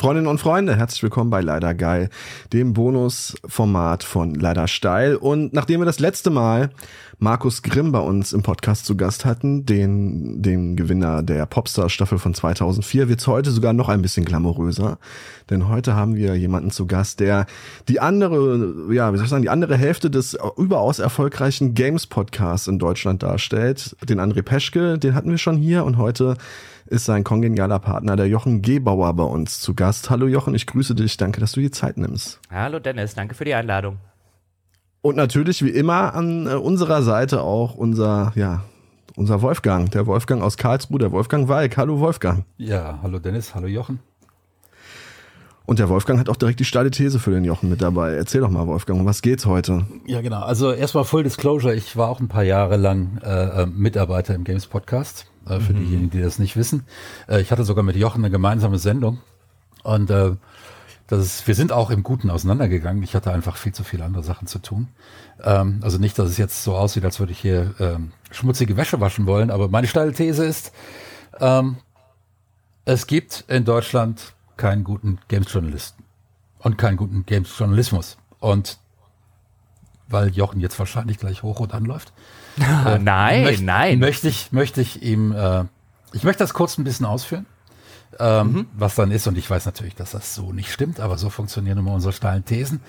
Freundinnen und Freunde, herzlich willkommen bei Leider Geil, dem Bonusformat von Leider Steil. Und nachdem wir das letzte Mal Markus Grimm bei uns im Podcast zu Gast hatten, den, den Gewinner der Popstar-Staffel von 2004, wird's heute sogar noch ein bisschen glamouröser. Denn heute haben wir jemanden zu Gast, der die andere, ja, wie soll ich sagen, die andere Hälfte des überaus erfolgreichen Games-Podcasts in Deutschland darstellt. Den André Peschke, den hatten wir schon hier und heute ist sein kongenialer Partner, der Jochen Gebauer, bei uns zu Gast. Hallo Jochen, ich grüße dich. Danke, dass du die Zeit nimmst. Hallo Dennis, danke für die Einladung. Und natürlich wie immer an äh, unserer Seite auch unser, ja, unser Wolfgang, der Wolfgang aus Karlsruhe, der Wolfgang Walk. Hallo Wolfgang. Ja, hallo Dennis, hallo Jochen. Und der Wolfgang hat auch direkt die steile These für den Jochen mit dabei. Erzähl doch mal, Wolfgang, um was geht's heute? Ja, genau. Also erstmal Full Disclosure, ich war auch ein paar Jahre lang äh, äh Mitarbeiter im Games Podcast äh, für mhm. diejenigen, die das nicht wissen. Äh, ich hatte sogar mit Jochen eine gemeinsame Sendung und äh, das ist, wir sind auch im Guten auseinandergegangen. Ich hatte einfach viel zu viele andere Sachen zu tun. Ähm, also nicht, dass es jetzt so aussieht, als würde ich hier ähm, schmutzige Wäsche waschen wollen, aber meine steile These ist, ähm, es gibt in Deutschland keinen guten Games-Journalisten und keinen guten Games-Journalismus. Und weil Jochen jetzt wahrscheinlich gleich hoch und anläuft, äh, nein, möcht, nein. Möchte ich, möchte ich ihm, äh, ich möchte das kurz ein bisschen ausführen, ähm, mhm. was dann ist. Und ich weiß natürlich, dass das so nicht stimmt, aber so funktionieren immer unsere steilen Thesen.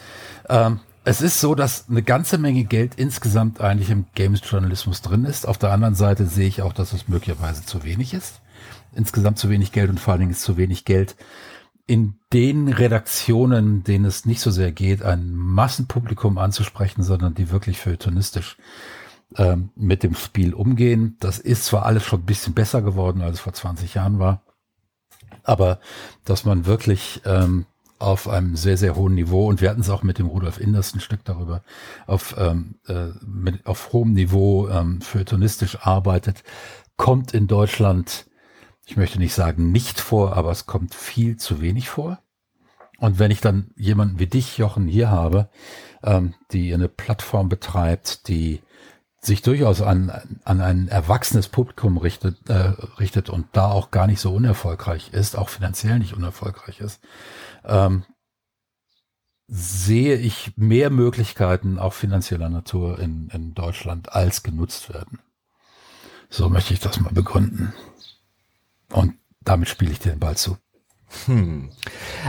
Ähm, es ist so, dass eine ganze Menge Geld insgesamt eigentlich im Games-Journalismus drin ist. Auf der anderen Seite sehe ich auch, dass es möglicherweise zu wenig ist. Insgesamt zu wenig Geld und vor allen Dingen ist zu wenig Geld in den Redaktionen, denen es nicht so sehr geht, ein Massenpublikum anzusprechen, sondern die wirklich feuilletonistisch ähm, mit dem Spiel umgehen. Das ist zwar alles schon ein bisschen besser geworden, als es vor 20 Jahren war, aber dass man wirklich ähm, auf einem sehr, sehr hohen Niveau, und wir hatten es auch mit dem Rudolf Inders ein Stück darüber, auf, ähm, äh, mit, auf hohem Niveau ähm, feuilletonistisch arbeitet, kommt in Deutschland, ich möchte nicht sagen nicht vor, aber es kommt viel zu wenig vor. Und wenn ich dann jemanden wie dich, Jochen, hier habe, ähm, die eine Plattform betreibt, die sich durchaus an, an ein erwachsenes Publikum richtet, äh, richtet und da auch gar nicht so unerfolgreich ist, auch finanziell nicht unerfolgreich ist, ähm, sehe ich mehr Möglichkeiten auch finanzieller Natur in, in Deutschland als genutzt werden. So möchte ich das mal begründen. Und damit spiele ich dir den Ball zu. Hm.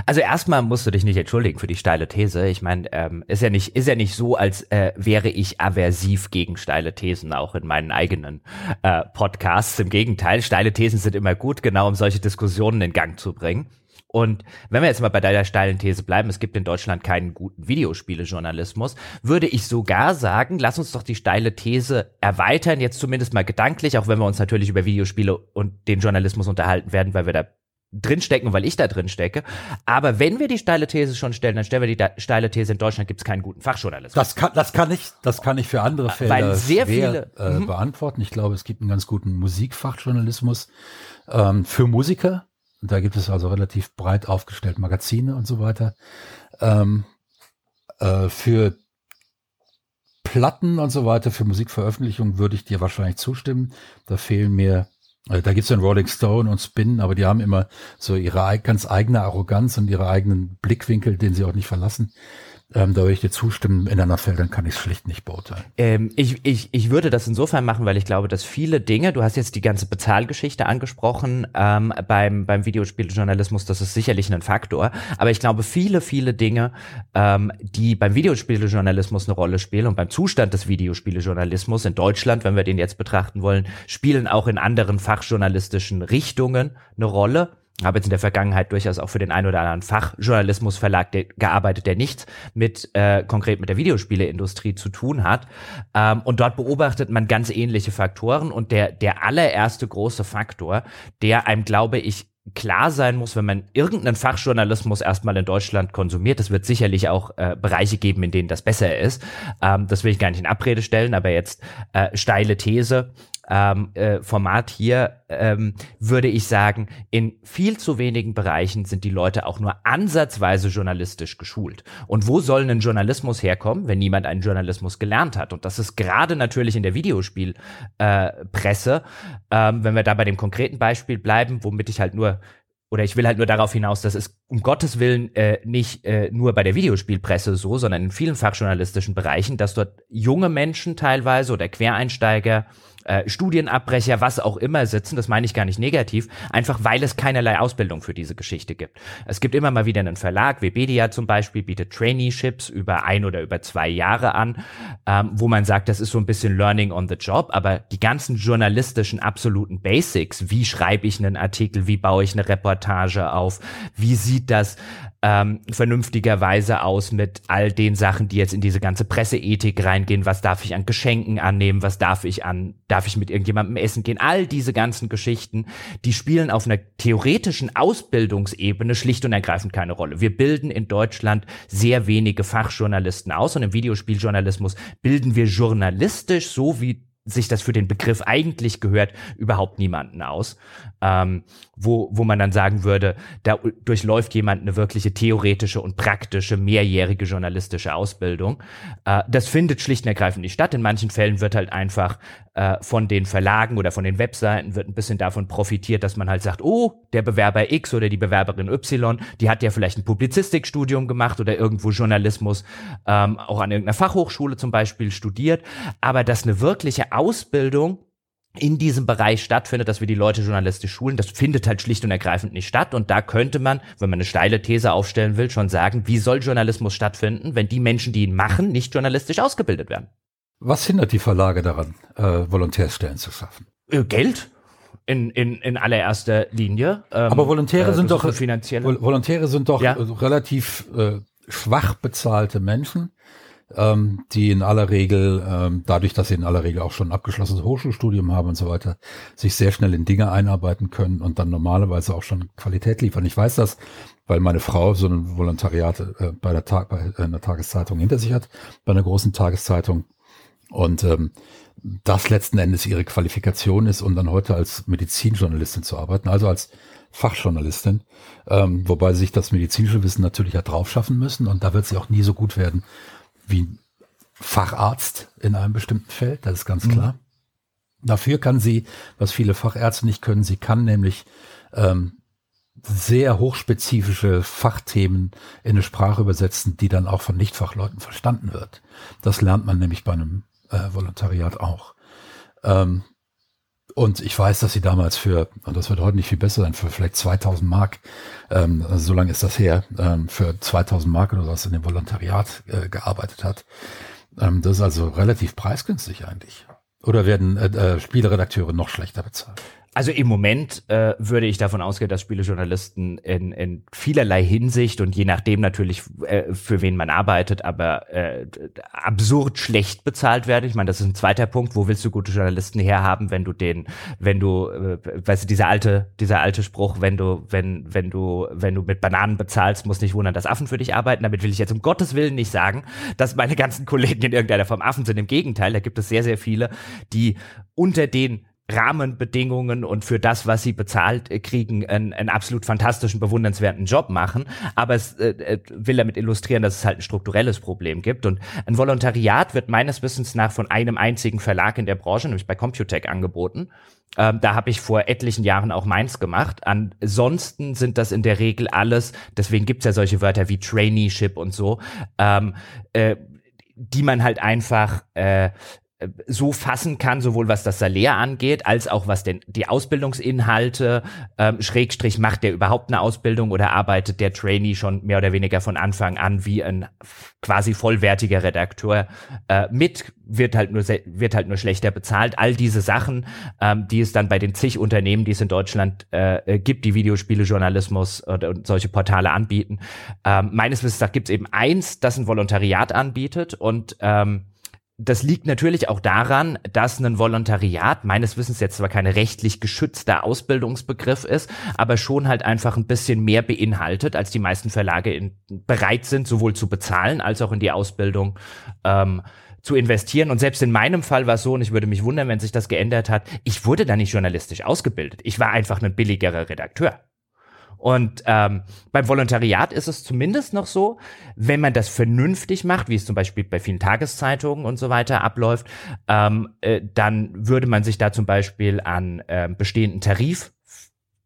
Also erstmal musst du dich nicht entschuldigen für die steile These. Ich meine, ähm, ist ja nicht ist ja nicht so, als äh, wäre ich aversiv gegen steile Thesen auch in meinen eigenen äh, Podcasts. Im Gegenteil, steile Thesen sind immer gut, genau um solche Diskussionen in Gang zu bringen. Und wenn wir jetzt mal bei deiner steilen These bleiben, es gibt in Deutschland keinen guten Videospielejournalismus, würde ich sogar sagen, lass uns doch die steile These erweitern, jetzt zumindest mal gedanklich, auch wenn wir uns natürlich über Videospiele und den Journalismus unterhalten werden, weil wir da drinstecken, weil ich da drin stecke. Aber wenn wir die steile These schon stellen, dann stellen wir die steile These, in Deutschland gibt es keinen guten Fachjournalismus. Das kann, das kann ich, das kann ich für andere Fälle weil sehr schwer, viele, äh, mhm. beantworten. Ich glaube, es gibt einen ganz guten Musikfachjournalismus ähm, für Musiker. Da gibt es also relativ breit aufgestellt Magazine und so weiter. Ähm, äh, für Platten und so weiter, für Musikveröffentlichungen würde ich dir wahrscheinlich zustimmen. Da fehlen mir äh, da gibt's dann Rolling Stone und Spin, aber die haben immer so ihre ganz eigene Arroganz und ihre eigenen Blickwinkel, den sie auch nicht verlassen. Ähm, da würde ich dir zustimmen, in anderen Feldern kann ich es schlicht nicht beurteilen. Ähm, ich, ich, ich würde das insofern machen, weil ich glaube, dass viele Dinge, du hast jetzt die ganze Bezahlgeschichte angesprochen ähm, beim, beim Videospieljournalismus, das ist sicherlich ein Faktor, aber ich glaube, viele, viele Dinge, ähm, die beim Videospieljournalismus eine Rolle spielen und beim Zustand des Videospieljournalismus in Deutschland, wenn wir den jetzt betrachten wollen, spielen auch in anderen fachjournalistischen Richtungen eine Rolle habe jetzt in der Vergangenheit durchaus auch für den ein oder anderen Fachjournalismusverlag gearbeitet, der nichts mit äh, konkret mit der Videospieleindustrie zu tun hat. Ähm, und dort beobachtet man ganz ähnliche Faktoren. Und der, der allererste große Faktor, der einem, glaube ich, klar sein muss, wenn man irgendeinen Fachjournalismus erstmal in Deutschland konsumiert. Es wird sicherlich auch äh, Bereiche geben, in denen das besser ist. Ähm, das will ich gar nicht in Abrede stellen, aber jetzt äh, steile These ähm, äh, Format hier ähm, würde ich sagen, in viel zu wenigen Bereichen sind die Leute auch nur ansatzweise journalistisch geschult. Und wo soll ein Journalismus herkommen, wenn niemand einen Journalismus gelernt hat? Und das ist gerade natürlich in der Videospielpresse, äh, ähm, wenn wir da bei dem konkreten Beispiel bleiben, womit ich halt nur oder ich will halt nur darauf hinaus, dass es um Gottes Willen äh, nicht äh, nur bei der Videospielpresse so, sondern in vielen fachjournalistischen Bereichen, dass dort junge Menschen teilweise oder Quereinsteiger äh, Studienabbrecher, was auch immer sitzen, das meine ich gar nicht negativ, einfach weil es keinerlei Ausbildung für diese Geschichte gibt. Es gibt immer mal wieder einen Verlag, Webedia zum Beispiel, bietet Traineeships über ein oder über zwei Jahre an, ähm, wo man sagt, das ist so ein bisschen Learning on the Job, aber die ganzen journalistischen absoluten Basics, wie schreibe ich einen Artikel, wie baue ich eine Reportage auf, wie sieht das ähm, vernünftigerweise aus mit all den Sachen, die jetzt in diese ganze Presseethik reingehen. Was darf ich an Geschenken annehmen? Was darf ich an, darf ich mit irgendjemandem essen gehen? All diese ganzen Geschichten, die spielen auf einer theoretischen Ausbildungsebene schlicht und ergreifend keine Rolle. Wir bilden in Deutschland sehr wenige Fachjournalisten aus und im Videospieljournalismus bilden wir journalistisch so wie sich das für den Begriff eigentlich gehört, überhaupt niemanden aus. Ähm, wo, wo man dann sagen würde, da durchläuft jemand eine wirkliche theoretische und praktische, mehrjährige journalistische Ausbildung. Äh, das findet schlicht und ergreifend nicht statt. In manchen Fällen wird halt einfach äh, von den Verlagen oder von den Webseiten wird ein bisschen davon profitiert, dass man halt sagt, oh, der Bewerber X oder die Bewerberin Y, die hat ja vielleicht ein Publizistikstudium gemacht oder irgendwo Journalismus ähm, auch an irgendeiner Fachhochschule zum Beispiel studiert. Aber dass eine wirkliche Ausbildung in diesem Bereich stattfindet, dass wir die Leute journalistisch schulen, das findet halt schlicht und ergreifend nicht statt. Und da könnte man, wenn man eine steile These aufstellen will, schon sagen, wie soll Journalismus stattfinden, wenn die Menschen, die ihn machen, nicht journalistisch ausgebildet werden? Was hindert die Verlage daran, äh, Volontärstellen zu schaffen? Äh, Geld in, in, in allererster Linie. Ähm, Aber Volontäre äh, sind doch finanzielle. Volontäre sind doch ja. relativ äh, schwach bezahlte Menschen ähm, die in aller Regel, ähm, dadurch, dass sie in aller Regel auch schon ein abgeschlossenes Hochschulstudium haben und so weiter, sich sehr schnell in Dinge einarbeiten können und dann normalerweise auch schon Qualität liefern. Ich weiß das, weil meine Frau so ein Volontariat äh, bei der bei einer Tageszeitung hinter sich hat, bei einer großen Tageszeitung. Und ähm, das letzten Endes ihre Qualifikation ist, um dann heute als Medizinjournalistin zu arbeiten, also als Fachjournalistin, ähm, wobei sie sich das medizinische Wissen natürlich hat drauf schaffen müssen und da wird sie auch nie so gut werden, wie Facharzt in einem bestimmten Feld, das ist ganz klar. Mhm. Dafür kann sie, was viele Fachärzte nicht können, sie kann nämlich ähm, sehr hochspezifische Fachthemen in eine Sprache übersetzen, die dann auch von Nichtfachleuten verstanden wird. Das lernt man nämlich bei einem äh, Volontariat auch. Ähm, und ich weiß, dass sie damals für, und das wird heute nicht viel besser sein, für vielleicht 2000 Mark, ähm, also so lange ist das her, ähm, für 2000 Mark oder was in dem Volontariat äh, gearbeitet hat. Ähm, das ist also relativ preisgünstig eigentlich. Oder werden äh, äh, Spieleredakteure noch schlechter bezahlt? Also im Moment äh, würde ich davon ausgehen, dass Spielejournalisten in, in vielerlei Hinsicht und je nachdem natürlich, äh, für wen man arbeitet, aber äh, absurd schlecht bezahlt werden. Ich meine, das ist ein zweiter Punkt. Wo willst du gute Journalisten herhaben, wenn du den, wenn du, äh, weißt du, dieser alte, dieser alte Spruch, wenn du, wenn, wenn du, wenn du mit Bananen bezahlst, muss nicht wundern, dass Affen für dich arbeiten. Damit will ich jetzt um Gottes Willen nicht sagen, dass meine ganzen Kollegen in irgendeiner Form Affen sind. Im Gegenteil, da gibt es sehr, sehr viele, die unter den Rahmenbedingungen und für das, was sie bezahlt äh, kriegen, einen, einen absolut fantastischen, bewundernswerten Job machen. Aber es äh, äh, will damit illustrieren, dass es halt ein strukturelles Problem gibt. Und ein Volontariat wird meines Wissens nach von einem einzigen Verlag in der Branche, nämlich bei Computec, angeboten. Ähm, da habe ich vor etlichen Jahren auch meins gemacht. Ansonsten sind das in der Regel alles, deswegen gibt's ja solche Wörter wie Traineeship und so, ähm, äh, die man halt einfach äh, so fassen kann, sowohl was das Salär angeht, als auch was denn die Ausbildungsinhalte, ähm, Schrägstrich macht der überhaupt eine Ausbildung oder arbeitet der Trainee schon mehr oder weniger von Anfang an wie ein quasi vollwertiger Redakteur äh, mit, wird halt nur wird halt nur schlechter bezahlt. All diese Sachen, ähm, die es dann bei den zig Unternehmen, die es in Deutschland äh, gibt, die Videospielejournalismus oder solche Portale anbieten. Ähm, meines Wissens gibt es eben eins, das ein Volontariat anbietet und ähm, das liegt natürlich auch daran, dass ein Volontariat meines Wissens jetzt zwar keine rechtlich geschützter Ausbildungsbegriff ist, aber schon halt einfach ein bisschen mehr beinhaltet, als die meisten Verlage in, bereit sind, sowohl zu bezahlen als auch in die Ausbildung ähm, zu investieren. Und selbst in meinem Fall war es so, und ich würde mich wundern, wenn sich das geändert hat, ich wurde da nicht journalistisch ausgebildet. Ich war einfach ein billigerer Redakteur. Und ähm, beim Volontariat ist es zumindest noch so, wenn man das vernünftig macht, wie es zum Beispiel bei vielen Tageszeitungen und so weiter abläuft, ähm, äh, dann würde man sich da zum Beispiel an äh, bestehenden Tarif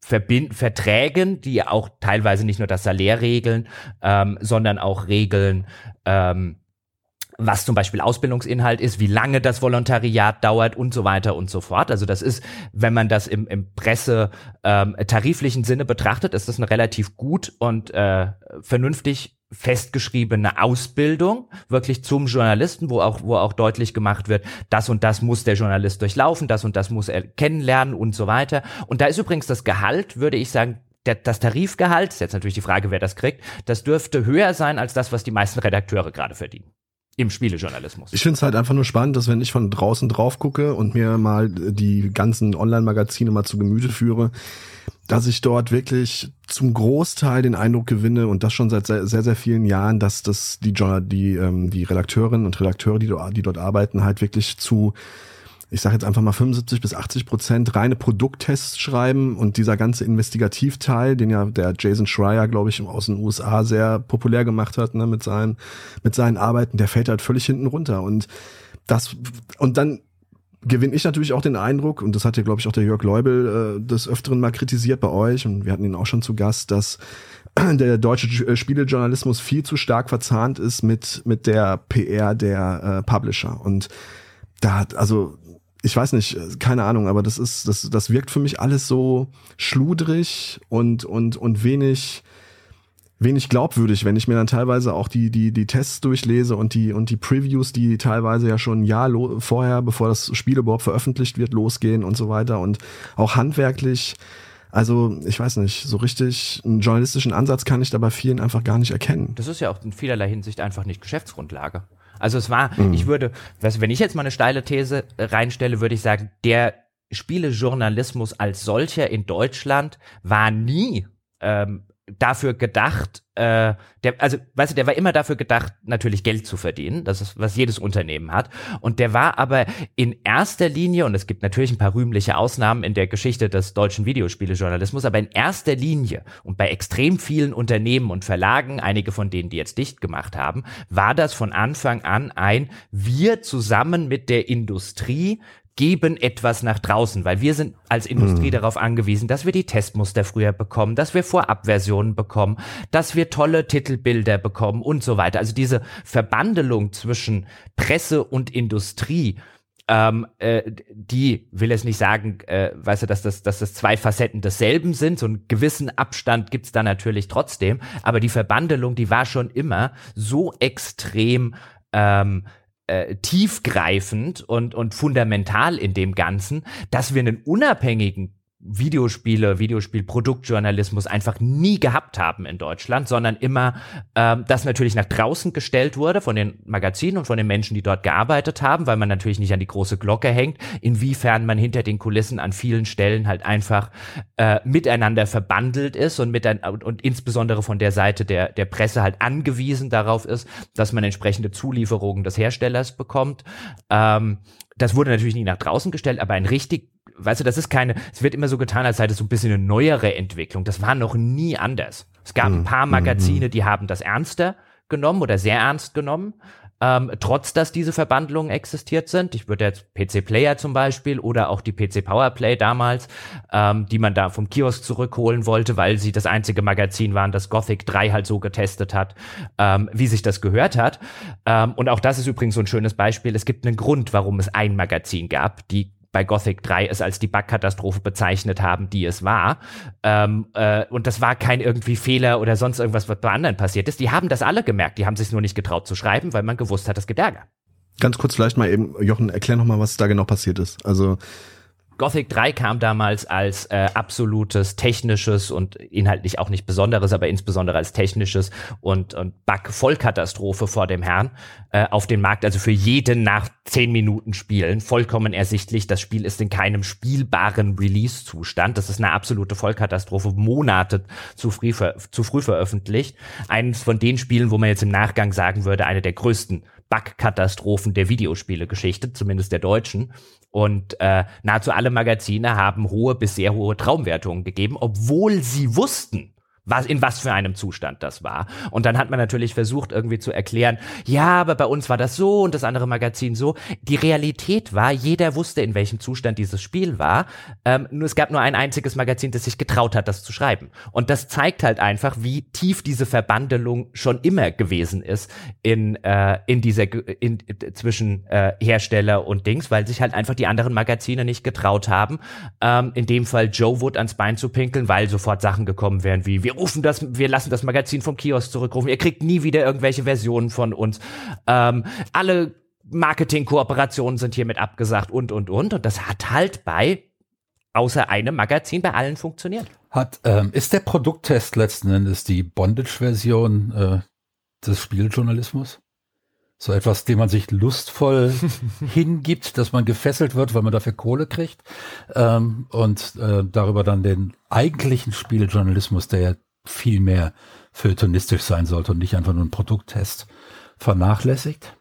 Verträgen, die auch teilweise nicht nur das Salär regeln, ähm, sondern auch regeln, ähm, was zum Beispiel Ausbildungsinhalt ist, wie lange das Volontariat dauert und so weiter und so fort. Also das ist, wenn man das im, im Presse ähm, tariflichen Sinne betrachtet, ist das eine relativ gut und äh, vernünftig festgeschriebene Ausbildung wirklich zum Journalisten, wo auch wo auch deutlich gemacht wird, das und das muss der Journalist durchlaufen, das und das muss er kennenlernen und so weiter. Und da ist übrigens das Gehalt, würde ich sagen, der, das Tarifgehalt, ist jetzt natürlich die Frage, wer das kriegt, das dürfte höher sein als das, was die meisten Redakteure gerade verdienen im Spielejournalismus. Ich finde es halt einfach nur spannend, dass wenn ich von draußen drauf gucke und mir mal die ganzen Online-Magazine mal zu Gemüte führe, dass ich dort wirklich zum Großteil den Eindruck gewinne und das schon seit sehr, sehr, sehr vielen Jahren, dass das die, die, ähm, die Redakteurinnen und Redakteure, die, die dort arbeiten, halt wirklich zu ich sage jetzt einfach mal 75 bis 80 Prozent reine Produkttests schreiben und dieser ganze Investigativteil, den ja der Jason Schreier, glaube ich, aus den USA sehr populär gemacht hat, ne, mit seinen, mit seinen Arbeiten, der fällt halt völlig hinten runter und das, und dann gewinne ich natürlich auch den Eindruck, und das hat ja, glaube ich, auch der Jörg Leubel äh, des Öfteren mal kritisiert bei euch, und wir hatten ihn auch schon zu Gast, dass der deutsche Spielejournalismus viel zu stark verzahnt ist mit, mit der PR der äh, Publisher. Und da hat, also ich weiß nicht, keine Ahnung, aber das ist, das, das wirkt für mich alles so schludrig und, und, und wenig, wenig glaubwürdig, wenn ich mir dann teilweise auch die, die, die Tests durchlese und die, und die Previews, die teilweise ja schon ein Jahr vorher, bevor das Spiel überhaupt veröffentlicht wird, losgehen und so weiter und auch handwerklich. Also, ich weiß nicht, so richtig einen journalistischen Ansatz kann ich da bei vielen einfach gar nicht erkennen. Das ist ja auch in vielerlei Hinsicht einfach nicht Geschäftsgrundlage. Also es war, mhm. ich würde, was, wenn ich jetzt mal eine steile These äh, reinstelle, würde ich sagen, der Spielejournalismus als solcher in Deutschland war nie ähm, dafür gedacht, äh, der, also, weißt du, der war immer dafür gedacht, natürlich Geld zu verdienen. Das ist, was jedes Unternehmen hat. Und der war aber in erster Linie, und es gibt natürlich ein paar rühmliche Ausnahmen in der Geschichte des deutschen Videospielejournalismus, aber in erster Linie und bei extrem vielen Unternehmen und Verlagen, einige von denen, die jetzt dicht gemacht haben, war das von Anfang an ein, wir zusammen mit der Industrie geben etwas nach draußen, weil wir sind als Industrie mhm. darauf angewiesen, dass wir die Testmuster früher bekommen, dass wir Vorabversionen bekommen, dass wir tolle Titelbilder bekommen und so weiter. Also diese Verbandelung zwischen Presse und Industrie, ähm, äh, die will es nicht sagen, äh, weißt du, dass das, dass das zwei Facetten desselben sind. So einen gewissen Abstand gibt's da natürlich trotzdem, aber die Verbandelung, die war schon immer so extrem ähm, äh, tiefgreifend und, und fundamental in dem Ganzen, dass wir einen unabhängigen Videospiele, Videospielproduktjournalismus einfach nie gehabt haben in Deutschland, sondern immer ähm, das natürlich nach draußen gestellt wurde von den Magazinen und von den Menschen, die dort gearbeitet haben, weil man natürlich nicht an die große Glocke hängt, inwiefern man hinter den Kulissen an vielen Stellen halt einfach äh, miteinander verbandelt ist und, mit ein, und, insbesondere von der Seite der, der Presse halt angewiesen darauf ist, dass man entsprechende Zulieferungen des Herstellers bekommt. Ähm, das wurde natürlich nie nach draußen gestellt, aber ein richtig weißt du, das ist keine, es wird immer so getan, als sei das so ein bisschen eine neuere Entwicklung. Das war noch nie anders. Es gab ein mhm. paar Magazine, mhm. die haben das ernster genommen oder sehr ernst genommen. Ähm, trotz dass diese Verbandlungen existiert sind. Ich würde jetzt PC Player zum Beispiel oder auch die PC Powerplay damals, ähm, die man da vom Kiosk zurückholen wollte, weil sie das einzige Magazin waren, das Gothic 3 halt so getestet hat, ähm, wie sich das gehört hat. Ähm, und auch das ist übrigens so ein schönes Beispiel. Es gibt einen Grund, warum es ein Magazin gab. Die bei Gothic 3 es als die Bugkatastrophe bezeichnet haben, die es war. Ähm, äh, und das war kein irgendwie Fehler oder sonst irgendwas, was bei anderen passiert ist. Die haben das alle gemerkt. Die haben sich nur nicht getraut zu schreiben, weil man gewusst hat, es gibt Ärger. Ganz kurz vielleicht mal eben, Jochen, erklär noch mal, was da genau passiert ist. Also Gothic 3 kam damals als äh, absolutes technisches und inhaltlich auch nicht besonderes, aber insbesondere als technisches und, und Bug-Vollkatastrophe vor dem Herrn äh, auf den Markt. Also für jeden nach zehn Minuten Spielen vollkommen ersichtlich, das Spiel ist in keinem spielbaren Release-Zustand. Das ist eine absolute Vollkatastrophe, Monate zu früh, zu früh veröffentlicht. Eines von den Spielen, wo man jetzt im Nachgang sagen würde, eine der größten Bug-Katastrophen der Videospiele-Geschichte, zumindest der deutschen. Und äh, nahezu alle Magazine haben hohe bis sehr hohe Traumwertungen gegeben, obwohl sie wussten, was, in was für einem Zustand das war. Und dann hat man natürlich versucht, irgendwie zu erklären, ja, aber bei uns war das so und das andere Magazin so. Die Realität war, jeder wusste, in welchem Zustand dieses Spiel war. Ähm, nur es gab nur ein einziges Magazin, das sich getraut hat, das zu schreiben. Und das zeigt halt einfach, wie tief diese Verbandelung schon immer gewesen ist in, äh, in dieser, in, zwischen äh, Hersteller und Dings, weil sich halt einfach die anderen Magazine nicht getraut haben, ähm, in dem Fall Joe Wood ans Bein zu pinkeln, weil sofort Sachen gekommen wären wie, wir rufen das, wir lassen das Magazin vom Kiosk zurückrufen, ihr kriegt nie wieder irgendwelche Versionen von uns. Ähm, alle Marketing-Kooperationen sind hiermit abgesagt und, und, und. Und das hat halt bei, außer einem Magazin, bei allen funktioniert. Hat, ähm, ist der Produkttest letzten Endes die Bondage-Version äh, des Spieljournalismus? So etwas, dem man sich lustvoll hingibt, dass man gefesselt wird, weil man dafür Kohle kriegt ähm, und äh, darüber dann den eigentlichen Spielejournalismus, der ja viel mehr feuilletonistisch sein sollte und nicht einfach nur ein Produkttest, vernachlässigt?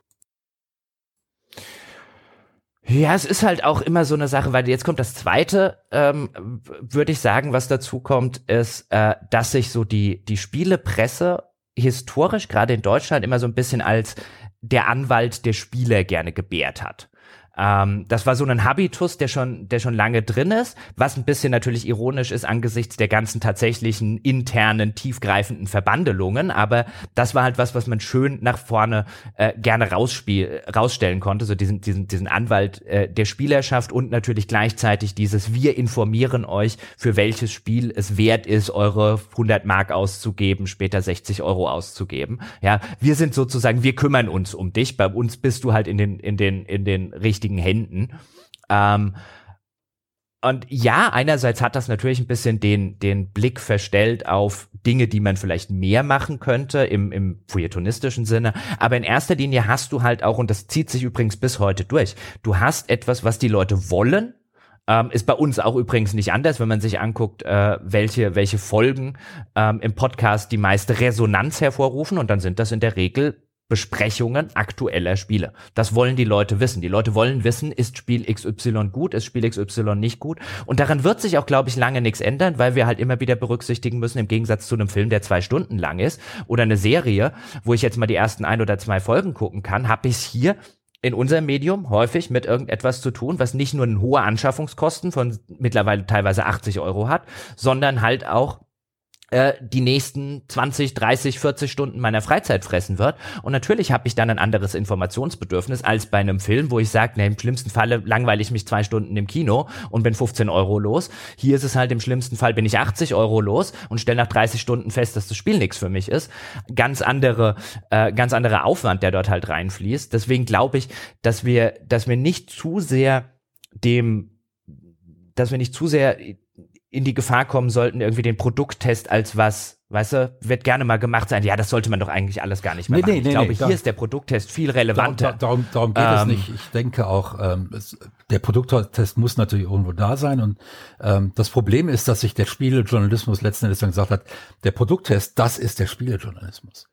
Ja, es ist halt auch immer so eine Sache, weil jetzt kommt das zweite, ähm, würde ich sagen, was dazu kommt, ist, äh, dass sich so die, die Spielepresse historisch, gerade in Deutschland, immer so ein bisschen als der Anwalt der Spieler gerne gebärt hat. Ähm, das war so ein Habitus, der schon, der schon lange drin ist, was ein bisschen natürlich ironisch ist angesichts der ganzen tatsächlichen internen, tiefgreifenden Verbandelungen. Aber das war halt was, was man schön nach vorne äh, gerne rausspiel, rausstellen konnte. So diesen, diesen, diesen Anwalt äh, der Spielerschaft und natürlich gleichzeitig dieses Wir informieren euch, für welches Spiel es wert ist, eure 100 Mark auszugeben, später 60 Euro auszugeben. Ja, wir sind sozusagen, wir kümmern uns um dich. Bei uns bist du halt in den, in den, in den richtigen richtigen Händen. Ähm, und ja, einerseits hat das natürlich ein bisschen den, den Blick verstellt auf Dinge, die man vielleicht mehr machen könnte im, im feuilletonistischen Sinne. Aber in erster Linie hast du halt auch, und das zieht sich übrigens bis heute durch, du hast etwas, was die Leute wollen. Ähm, ist bei uns auch übrigens nicht anders, wenn man sich anguckt, äh, welche, welche Folgen ähm, im Podcast die meiste Resonanz hervorrufen. Und dann sind das in der Regel Besprechungen aktueller Spiele. Das wollen die Leute wissen. Die Leute wollen wissen, ist Spiel XY gut, ist Spiel XY nicht gut. Und daran wird sich auch, glaube ich, lange nichts ändern, weil wir halt immer wieder berücksichtigen müssen, im Gegensatz zu einem Film, der zwei Stunden lang ist, oder eine Serie, wo ich jetzt mal die ersten ein oder zwei Folgen gucken kann, habe ich hier in unserem Medium häufig mit irgendetwas zu tun, was nicht nur eine hohe Anschaffungskosten von mittlerweile teilweise 80 Euro hat, sondern halt auch äh, die nächsten 20, 30, 40 Stunden meiner Freizeit fressen wird. Und natürlich habe ich dann ein anderes Informationsbedürfnis als bei einem Film, wo ich sage, ne, im schlimmsten Falle langweile ich mich zwei Stunden im Kino und bin 15 Euro los. Hier ist es halt im schlimmsten Fall bin ich 80 Euro los und stelle nach 30 Stunden fest, dass das Spiel nichts für mich ist. Ganz andere, äh, ganz anderer Aufwand, der dort halt reinfließt. Deswegen glaube ich, dass wir, dass wir nicht zu sehr dem dass wir nicht zu sehr in die Gefahr kommen sollten, irgendwie den Produkttest als was, weißt du, wird gerne mal gemacht sein. Ja, das sollte man doch eigentlich alles gar nicht mehr nee, machen. Nee, ich nee, glaube, hier ist der Produkttest viel relevanter. Darum, darum, darum geht ähm, es nicht. Ich denke auch, ähm, es, der Produkttest muss natürlich irgendwo da sein. Und ähm, das Problem ist, dass sich der Spielejournalismus letzten Endes dann gesagt hat, der Produkttest, das ist der Spielejournalismus.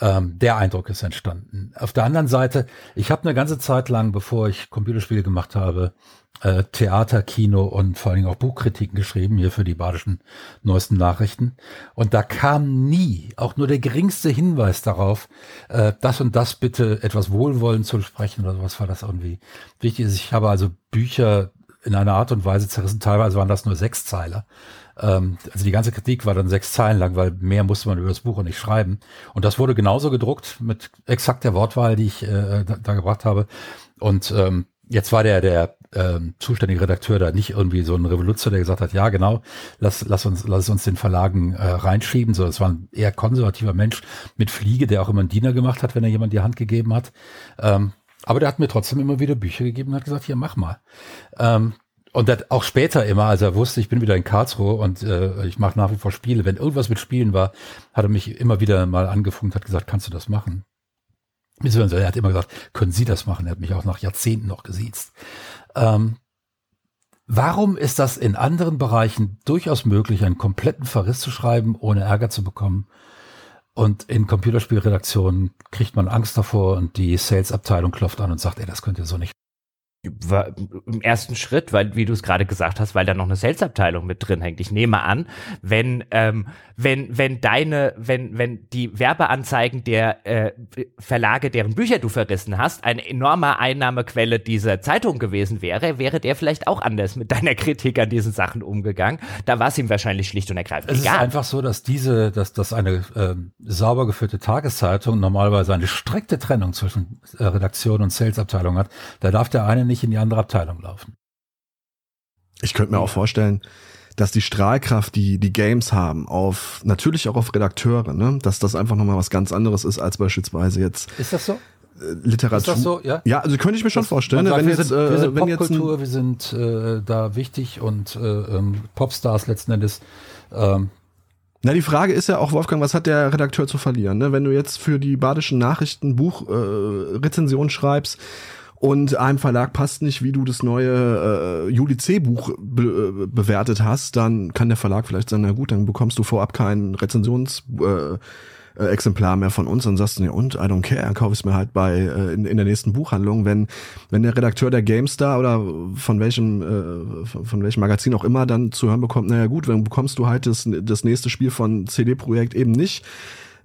Ähm, der Eindruck ist entstanden. Auf der anderen Seite, ich habe eine ganze Zeit lang, bevor ich Computerspiele gemacht habe, äh, Theater, Kino und vor allen Dingen auch Buchkritiken geschrieben, hier für die badischen neuesten Nachrichten. Und da kam nie auch nur der geringste Hinweis darauf, äh, das und das bitte etwas wohlwollend zu sprechen oder sowas war das irgendwie wichtig. Ich habe also Bücher in einer Art und Weise zerrissen. Teilweise waren das nur Sechszeiler. Ähm, also die ganze Kritik war dann sechs Zeilen lang, weil mehr musste man über das Buch nicht schreiben. Und das wurde genauso gedruckt mit exakt der Wortwahl, die ich äh, da, da gebracht habe. Und ähm, jetzt war der, der ähm, zuständige Redakteur da nicht irgendwie so ein Revoluzer, der gesagt hat, ja genau, lass, lass uns, lass uns den Verlagen äh, reinschieben. So, es war ein eher konservativer Mensch mit Fliege, der auch immer einen Diener gemacht hat, wenn er jemand die Hand gegeben hat. Ähm, aber der hat mir trotzdem immer wieder Bücher gegeben und hat gesagt, hier, mach mal. Ähm, und das auch später immer, als er wusste, ich bin wieder in Karlsruhe und äh, ich mache nach wie vor Spiele. Wenn irgendwas mit Spielen war, hat er mich immer wieder mal angefunkt, hat gesagt, kannst du das machen? Er hat immer gesagt, können Sie das machen? Er hat mich auch nach Jahrzehnten noch gesiezt. Ähm, warum ist das in anderen Bereichen durchaus möglich, einen kompletten Verriss zu schreiben, ohne Ärger zu bekommen? Und in Computerspielredaktionen kriegt man Angst davor und die Sales-Abteilung klopft an und sagt, ey, das könnt ihr so nicht im ersten Schritt, weil, wie du es gerade gesagt hast, weil da noch eine Sales-Abteilung mit drin hängt. Ich nehme an, wenn, ähm, wenn, wenn deine, wenn, wenn die Werbeanzeigen der äh, Verlage, deren Bücher du verrissen hast, eine enorme Einnahmequelle dieser Zeitung gewesen wäre, wäre der vielleicht auch anders mit deiner Kritik an diesen Sachen umgegangen. Da war es ihm wahrscheinlich schlicht und ergreifend es egal. Ist einfach so, dass diese, dass, dass eine äh, sauber geführte Tageszeitung normalerweise eine strikte Trennung zwischen äh, Redaktion und Sales-Abteilung hat. Da darf der eine nicht in die andere Abteilung laufen. Ich könnte mir auch vorstellen, dass die Strahlkraft, die die Games haben, auf natürlich auch auf Redakteure, ne, dass das einfach nochmal was ganz anderes ist als beispielsweise jetzt. Ist das so? Äh, Literatur. Ist das so? Ja. Ja, also könnte ich mir schon Das- vorstellen, ne, sagt, wenn wir jetzt, sind, wir äh, sind wenn jetzt Popkultur, wir sind äh, da wichtig und äh, ähm, Popstars letzten Endes. Ähm, Na, die Frage ist ja auch, Wolfgang, was hat der Redakteur zu verlieren? Ne? Wenn du jetzt für die badischen Nachrichten Buch äh, schreibst und einem Verlag passt nicht, wie du das neue äh, Juli C. Buch be äh, bewertet hast, dann kann der Verlag vielleicht sagen, na gut, dann bekommst du vorab kein Rezensions äh, äh, Exemplar mehr von uns dann sagst du, ja und, I don't care, kauf es mir halt bei äh, in, in der nächsten Buchhandlung. Wenn, wenn der Redakteur der GameStar oder von welchem, äh, von, von welchem Magazin auch immer dann zu hören bekommt, naja gut, dann bekommst du halt das, das nächste Spiel von CD-Projekt eben nicht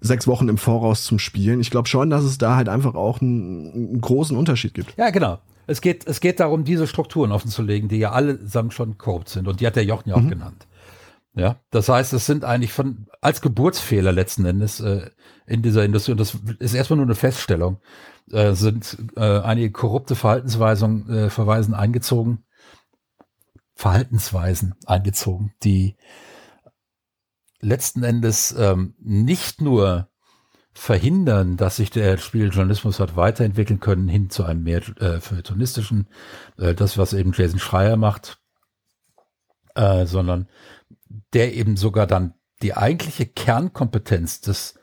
sechs Wochen im Voraus zum Spielen. Ich glaube schon, dass es da halt einfach auch einen, einen großen Unterschied gibt. ja, genau. Es geht, es geht darum, diese Strukturen offenzulegen, die ja allesamt schon korrupt sind. Und die hat der Jochen ja auch genannt. Ja, das heißt, es sind eigentlich von, als Geburtsfehler letzten Endes äh, in dieser Industrie, und das ist erstmal nur eine Feststellung, äh, sind äh, einige korrupte Verhaltensweisen, äh, Verweisen eingezogen, Verhaltensweisen eingezogen, die letzten Endes ähm, nicht nur verhindern, dass sich der Spieljournalismus hat weiterentwickeln können hin zu einem mehr äh, feuilletonistischen, äh, das was eben Jason Schreier macht, äh, sondern der eben sogar dann die eigentliche Kernkompetenz des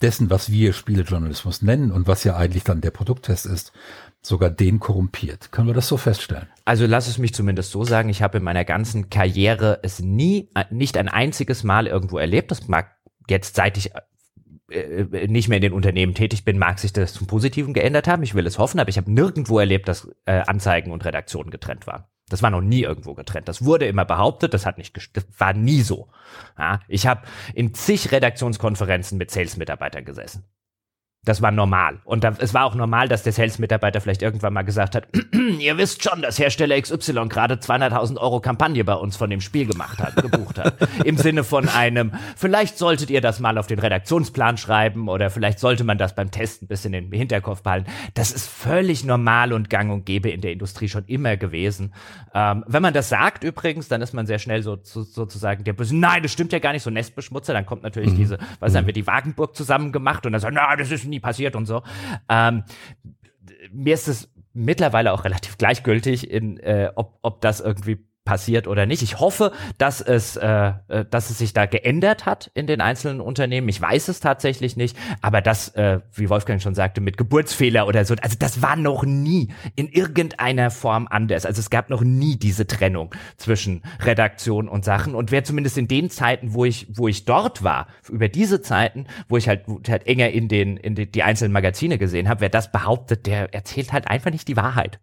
dessen, was wir Spielejournalismus nennen und was ja eigentlich dann der Produkttest ist, sogar den korrumpiert. Können wir das so feststellen? Also lass es mich zumindest so sagen, ich habe in meiner ganzen Karriere es nie, äh, nicht ein einziges Mal irgendwo erlebt. Das mag jetzt, seit ich äh, nicht mehr in den Unternehmen tätig bin, mag sich das zum Positiven geändert haben. Ich will es hoffen, aber ich habe nirgendwo erlebt, dass äh, Anzeigen und Redaktionen getrennt waren. Das war noch nie irgendwo getrennt. Das wurde immer behauptet, das hat nicht, das war nie so. Ja, ich habe in zig Redaktionskonferenzen mit Sales-Mitarbeitern gesessen. Das war normal. Und da, es war auch normal, dass der Sales-Mitarbeiter vielleicht irgendwann mal gesagt hat, ihr wisst schon, dass Hersteller XY gerade 200.000 Euro Kampagne bei uns von dem Spiel gemacht hat, gebucht hat. Im Sinne von einem, vielleicht solltet ihr das mal auf den Redaktionsplan schreiben oder vielleicht sollte man das beim Testen ein bisschen im Hinterkopf behalten. Das ist völlig normal und gang und gäbe in der Industrie schon immer gewesen. Ähm, wenn man das sagt übrigens, dann ist man sehr schnell so, so, sozusagen der Böse. Nein, das stimmt ja gar nicht, so Nestbeschmutzer. Dann kommt natürlich diese, was haben wir die Wagenburg zusammen gemacht und dann sagt, na, das ist nie passiert und so. Ähm, mir ist es mittlerweile auch relativ gleichgültig, in, äh, ob, ob das irgendwie passiert oder nicht. Ich hoffe, dass es, äh, äh, dass es sich da geändert hat in den einzelnen Unternehmen. Ich weiß es tatsächlich nicht, aber das, äh, wie Wolfgang schon sagte, mit Geburtsfehler oder so, also das war noch nie in irgendeiner Form anders. Also es gab noch nie diese Trennung zwischen Redaktion und Sachen. Und wer zumindest in den Zeiten, wo ich, wo ich dort war, über diese Zeiten, wo ich halt, wo halt enger in den, in die, die einzelnen Magazine gesehen habe, wer das behauptet, der erzählt halt einfach nicht die Wahrheit.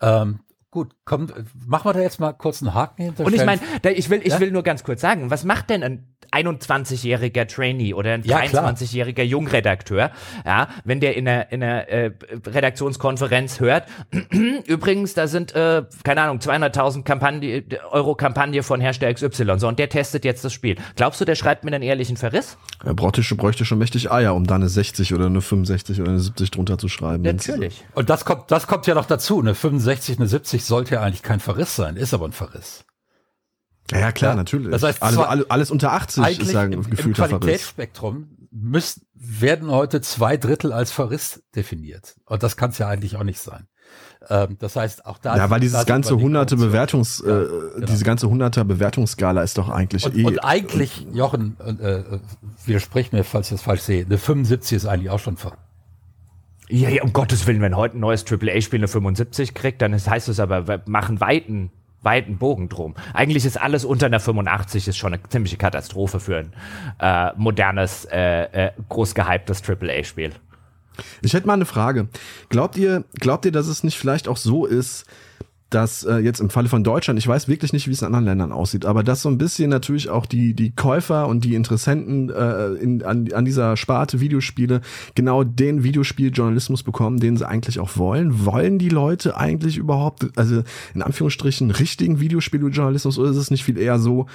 Ähm, gut, kommt, machen wir da jetzt mal kurz einen Haken hinter. Und ich meine, ich will, ich Ja? will nur ganz kurz sagen, was macht denn ein 21-jähriger Trainee oder ein Ja, klar. 23-jähriger Jungredakteur, ja, wenn der in einer, in einer äh, Redaktionskonferenz hört, übrigens, da sind, äh, keine Ahnung, 200.000 Kampagne, Euro Kampagne von Hersteller XY, so, und der testet jetzt das Spiel. Glaubst du, der schreibt mir einen ehrlichen Verriss? Er bräuchte, schon- bräuchte schon mächtig Eier, um da eine 60 oder eine 65 oder eine 70 drunter zu schreiben. Natürlich. Und das kommt, das kommt ja noch dazu. Eine 65, eine 70 sollte ja eigentlich kein Verriss sein, ist aber ein Verriss. Ja, ja klar, Ja, natürlich. das heißt, alles, zwar- alles, alles unter 80 ist im, ein im gefühlter Verriss. Qualitätsspektrum müssen, werden heute zwei Drittel als Verriss definiert. Und das kann es ja eigentlich auch nicht sein. Ähm, das heißt, auch da. Ja, weil dieses ganze hunderte. Bewertungs, Ja, äh, genau. diese ganze hunderter Bewertungsskala ist doch eigentlich Und, eh. und eigentlich, Jochen, äh, äh, widerspricht mir, falls ich das falsch sehe, eine 75 ist eigentlich auch schon ver Ja, ja, um Gottes Willen, wenn heute ein neues AAA-Spiel eine 75 kriegt, dann ist, heißt es aber, wir machen weiten, weiten Bogen drum. Eigentlich ist alles unter einer 85 ist schon eine ziemliche Katastrophe für ein äh, modernes, äh, äh, groß gehyptes AAA-Spiel. Ich hätte mal eine Frage. Glaubt ihr, glaubt ihr, dass es nicht vielleicht auch so ist, dass äh, jetzt im Falle von Deutschland, ich weiß wirklich nicht, wie es in anderen Ländern aussieht, aber dass so ein bisschen natürlich auch die die Käufer und die Interessenten äh, in, an, an dieser Sparte Videospiele genau den Videospieljournalismus bekommen, den sie eigentlich auch wollen. Wollen die Leute eigentlich überhaupt, also in Anführungsstrichen, richtigen Videospieljournalismus oder ist es nicht viel eher so,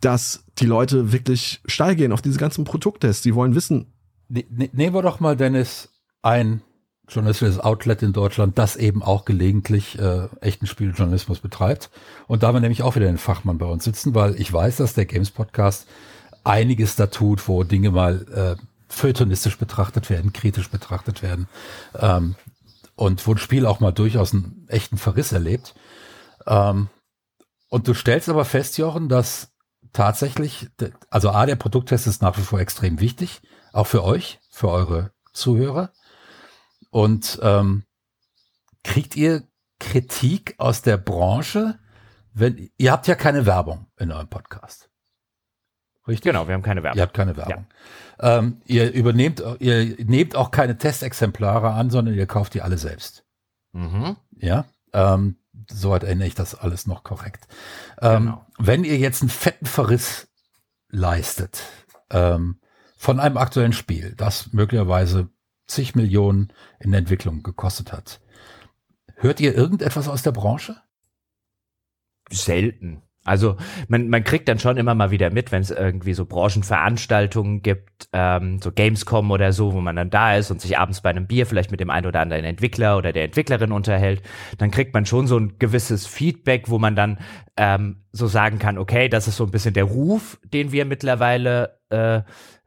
dass die Leute wirklich steil gehen auf diese ganzen Produkttests? Die wollen wissen. Ne, ne, nehmen wir doch mal, Dennis, ein journalistisches Outlet in Deutschland, das eben auch gelegentlich äh, echten Spieljournalismus betreibt. Und da haben wir nämlich auch wieder einen Fachmann bei uns sitzen, weil ich weiß, dass der Games Podcast einiges da tut, wo Dinge mal äh, feuilletonistisch betrachtet werden, kritisch betrachtet werden ähm, und wo ein Spiel auch mal durchaus einen echten Verriss erlebt. Ähm, und du stellst aber fest, Jochen, dass tatsächlich, also A, der Produkttest ist nach wie vor extrem wichtig, auch für euch, für eure Zuhörer. Und ähm, kriegt ihr Kritik aus der Branche, wenn ihr habt ja keine Werbung in eurem Podcast. Richtig? Genau, wir haben keine Werbung. Ihr habt keine Werbung. Ja. Ähm, ihr übernehmt, ihr nehmt auch keine Testexemplare an, sondern ihr kauft die alle selbst. Mhm. Ja, ähm, soweit erinnere ich das alles noch korrekt. Ähm, genau. Wenn ihr jetzt einen fetten Verriss leistet ähm, von einem aktuellen Spiel, das möglicherweise zig Millionen in Entwicklung gekostet hat. Hört ihr irgendetwas aus der Branche? Selten. Also man, man kriegt dann schon immer mal wieder mit, wenn es irgendwie so Branchenveranstaltungen gibt, ähm, so Gamescom oder so, wo man dann da ist und sich abends bei einem Bier vielleicht mit dem einen oder anderen Entwickler oder der Entwicklerin unterhält, dann kriegt man schon so ein gewisses Feedback, wo man dann ähm, so sagen kann, okay, das ist so ein bisschen der Ruf, den wir mittlerweile äh,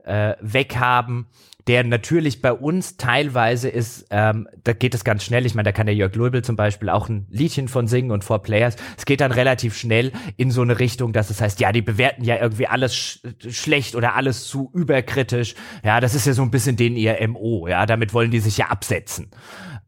äh, weghaben der natürlich bei uns teilweise ist, ähm, da geht es ganz schnell. Ich meine, da kann der Jörg Lubel zum Beispiel auch ein Liedchen von singen und Four Players. Es geht dann relativ schnell in so eine Richtung, dass es heißt, ja, die bewerten ja irgendwie alles sch schlecht oder alles zu überkritisch. Ja, das ist ja so ein bisschen den ihr MO. Ja, damit wollen die sich ja absetzen.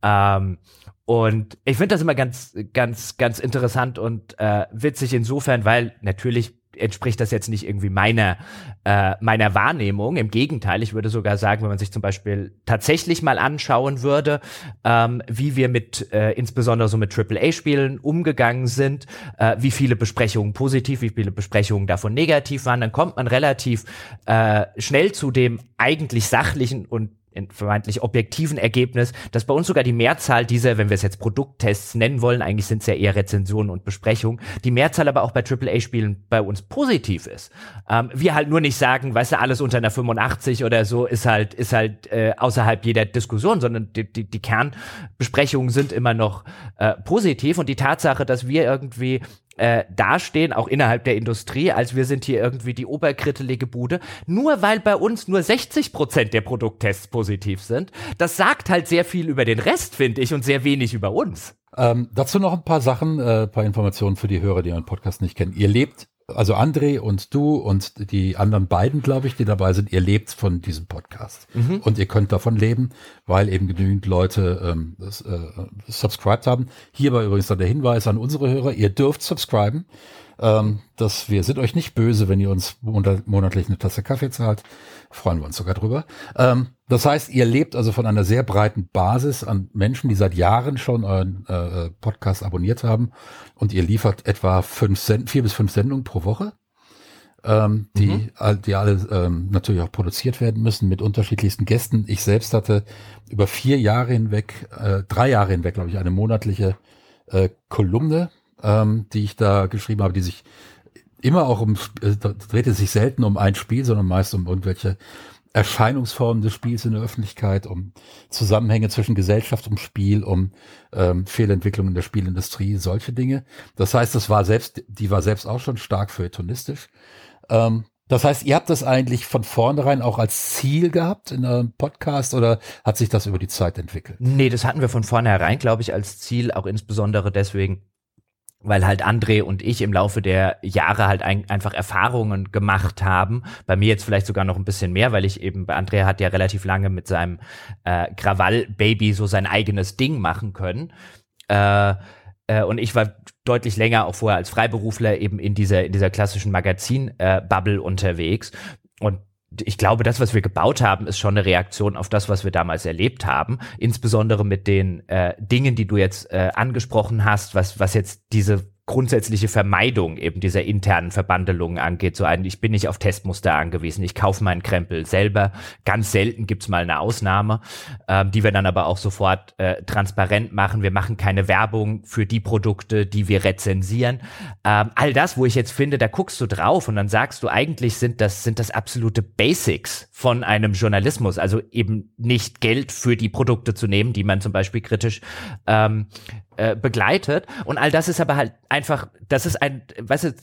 Ähm, und ich finde das immer ganz, ganz, ganz interessant und äh, witzig insofern, weil natürlich entspricht das jetzt nicht irgendwie meiner, äh, meiner Wahrnehmung. Im Gegenteil, ich würde sogar sagen, wenn man sich zum Beispiel tatsächlich mal anschauen würde, ähm, wie wir mit äh, insbesondere so mit AAA-Spielen umgegangen sind, äh, wie viele Besprechungen positiv, wie viele Besprechungen davon negativ waren, dann kommt man relativ äh, schnell zu dem eigentlich sachlichen und vermeintlich objektiven Ergebnis, dass bei uns sogar die Mehrzahl dieser, wenn wir es jetzt Produkttests nennen wollen, eigentlich sind es ja eher Rezensionen und Besprechungen, die Mehrzahl aber auch bei AAA-Spielen bei uns positiv ist. Ähm, wir halt nur nicht sagen, weißt du, alles unter einer 85 oder so ist halt, ist halt äh, außerhalb jeder Diskussion, sondern die, die, die Kernbesprechungen sind immer noch äh, positiv und die Tatsache, dass wir irgendwie äh, dastehen, auch innerhalb der Industrie, als wir sind hier irgendwie die oberkrittelige Bude, nur weil bei uns nur 60 Prozent der Produkttests positiv sind. Das sagt halt sehr viel über den Rest, finde ich, und sehr wenig über uns. Ähm, dazu noch ein paar Sachen, äh, paar Informationen für die Hörer, die einen Podcast nicht kennen. Ihr lebt also André und du und die anderen beiden, glaube ich, die dabei sind, ihr lebt von diesem Podcast. Mhm. Und ihr könnt davon leben, weil eben genügend Leute ähm, das, äh, subscribed haben. Hierbei übrigens dann der Hinweis an unsere Hörer, ihr dürft subscriben. Ähm, dass wir sind euch nicht böse, wenn ihr uns monatlich eine Tasse Kaffee zahlt. Freuen wir uns sogar drüber. Ähm, das heißt, ihr lebt also von einer sehr breiten Basis an Menschen, die seit Jahren schon euren äh, Podcast abonniert haben und ihr liefert etwa fünf Send vier bis fünf Sendungen pro Woche, ähm, die, mhm. die alle ähm, natürlich auch produziert werden müssen mit unterschiedlichsten Gästen. Ich selbst hatte über vier Jahre hinweg, äh, drei Jahre hinweg, glaube ich, eine monatliche äh, Kolumne, ähm, die ich da geschrieben habe, die sich immer auch um, äh, drehte sich selten um ein Spiel, sondern meist um irgendwelche Erscheinungsformen des Spiels in der Öffentlichkeit, um Zusammenhänge zwischen Gesellschaft und Spiel, um ähm, Fehlentwicklungen der Spielindustrie, solche Dinge. Das heißt, das war selbst, die war selbst auch schon stark feuilletonistisch. Ähm, das heißt, ihr habt das eigentlich von vornherein auch als Ziel gehabt in eurem Podcast oder hat sich das über die Zeit entwickelt? Nee, das hatten wir von vornherein, glaube ich, als Ziel, auch insbesondere deswegen, weil halt André und ich im Laufe der Jahre halt ein, einfach Erfahrungen gemacht haben. Bei mir jetzt vielleicht sogar noch ein bisschen mehr, weil ich eben, bei André hat ja relativ lange mit seinem äh, Krawall-Baby so sein eigenes Ding machen können. Äh, äh, und ich war deutlich länger auch vorher als Freiberufler eben in dieser, in dieser klassischen Magazin-Bubble äh, unterwegs. Und ich glaube, das, was wir gebaut haben, ist schon eine Reaktion auf das, was wir damals erlebt haben. Insbesondere mit den äh, Dingen, die du jetzt äh, angesprochen hast, was, was jetzt diese grundsätzliche Vermeidung eben dieser internen Verbandelungen angeht. So ein, ich bin nicht auf Testmuster angewiesen, ich kaufe meinen Krempel selber. Ganz selten gibt's mal eine Ausnahme, ähm, die wir dann aber auch sofort äh, transparent machen. Wir machen keine Werbung für die Produkte, die wir rezensieren. Ähm, all das, wo ich jetzt finde, da guckst du drauf und dann sagst du, eigentlich sind das, sind das absolute Basics von einem Journalismus. Also eben nicht Geld für die Produkte zu nehmen, die man zum Beispiel kritisch ähm, äh, begleitet. Und all das ist aber halt einfach, das ist ein, weißt du,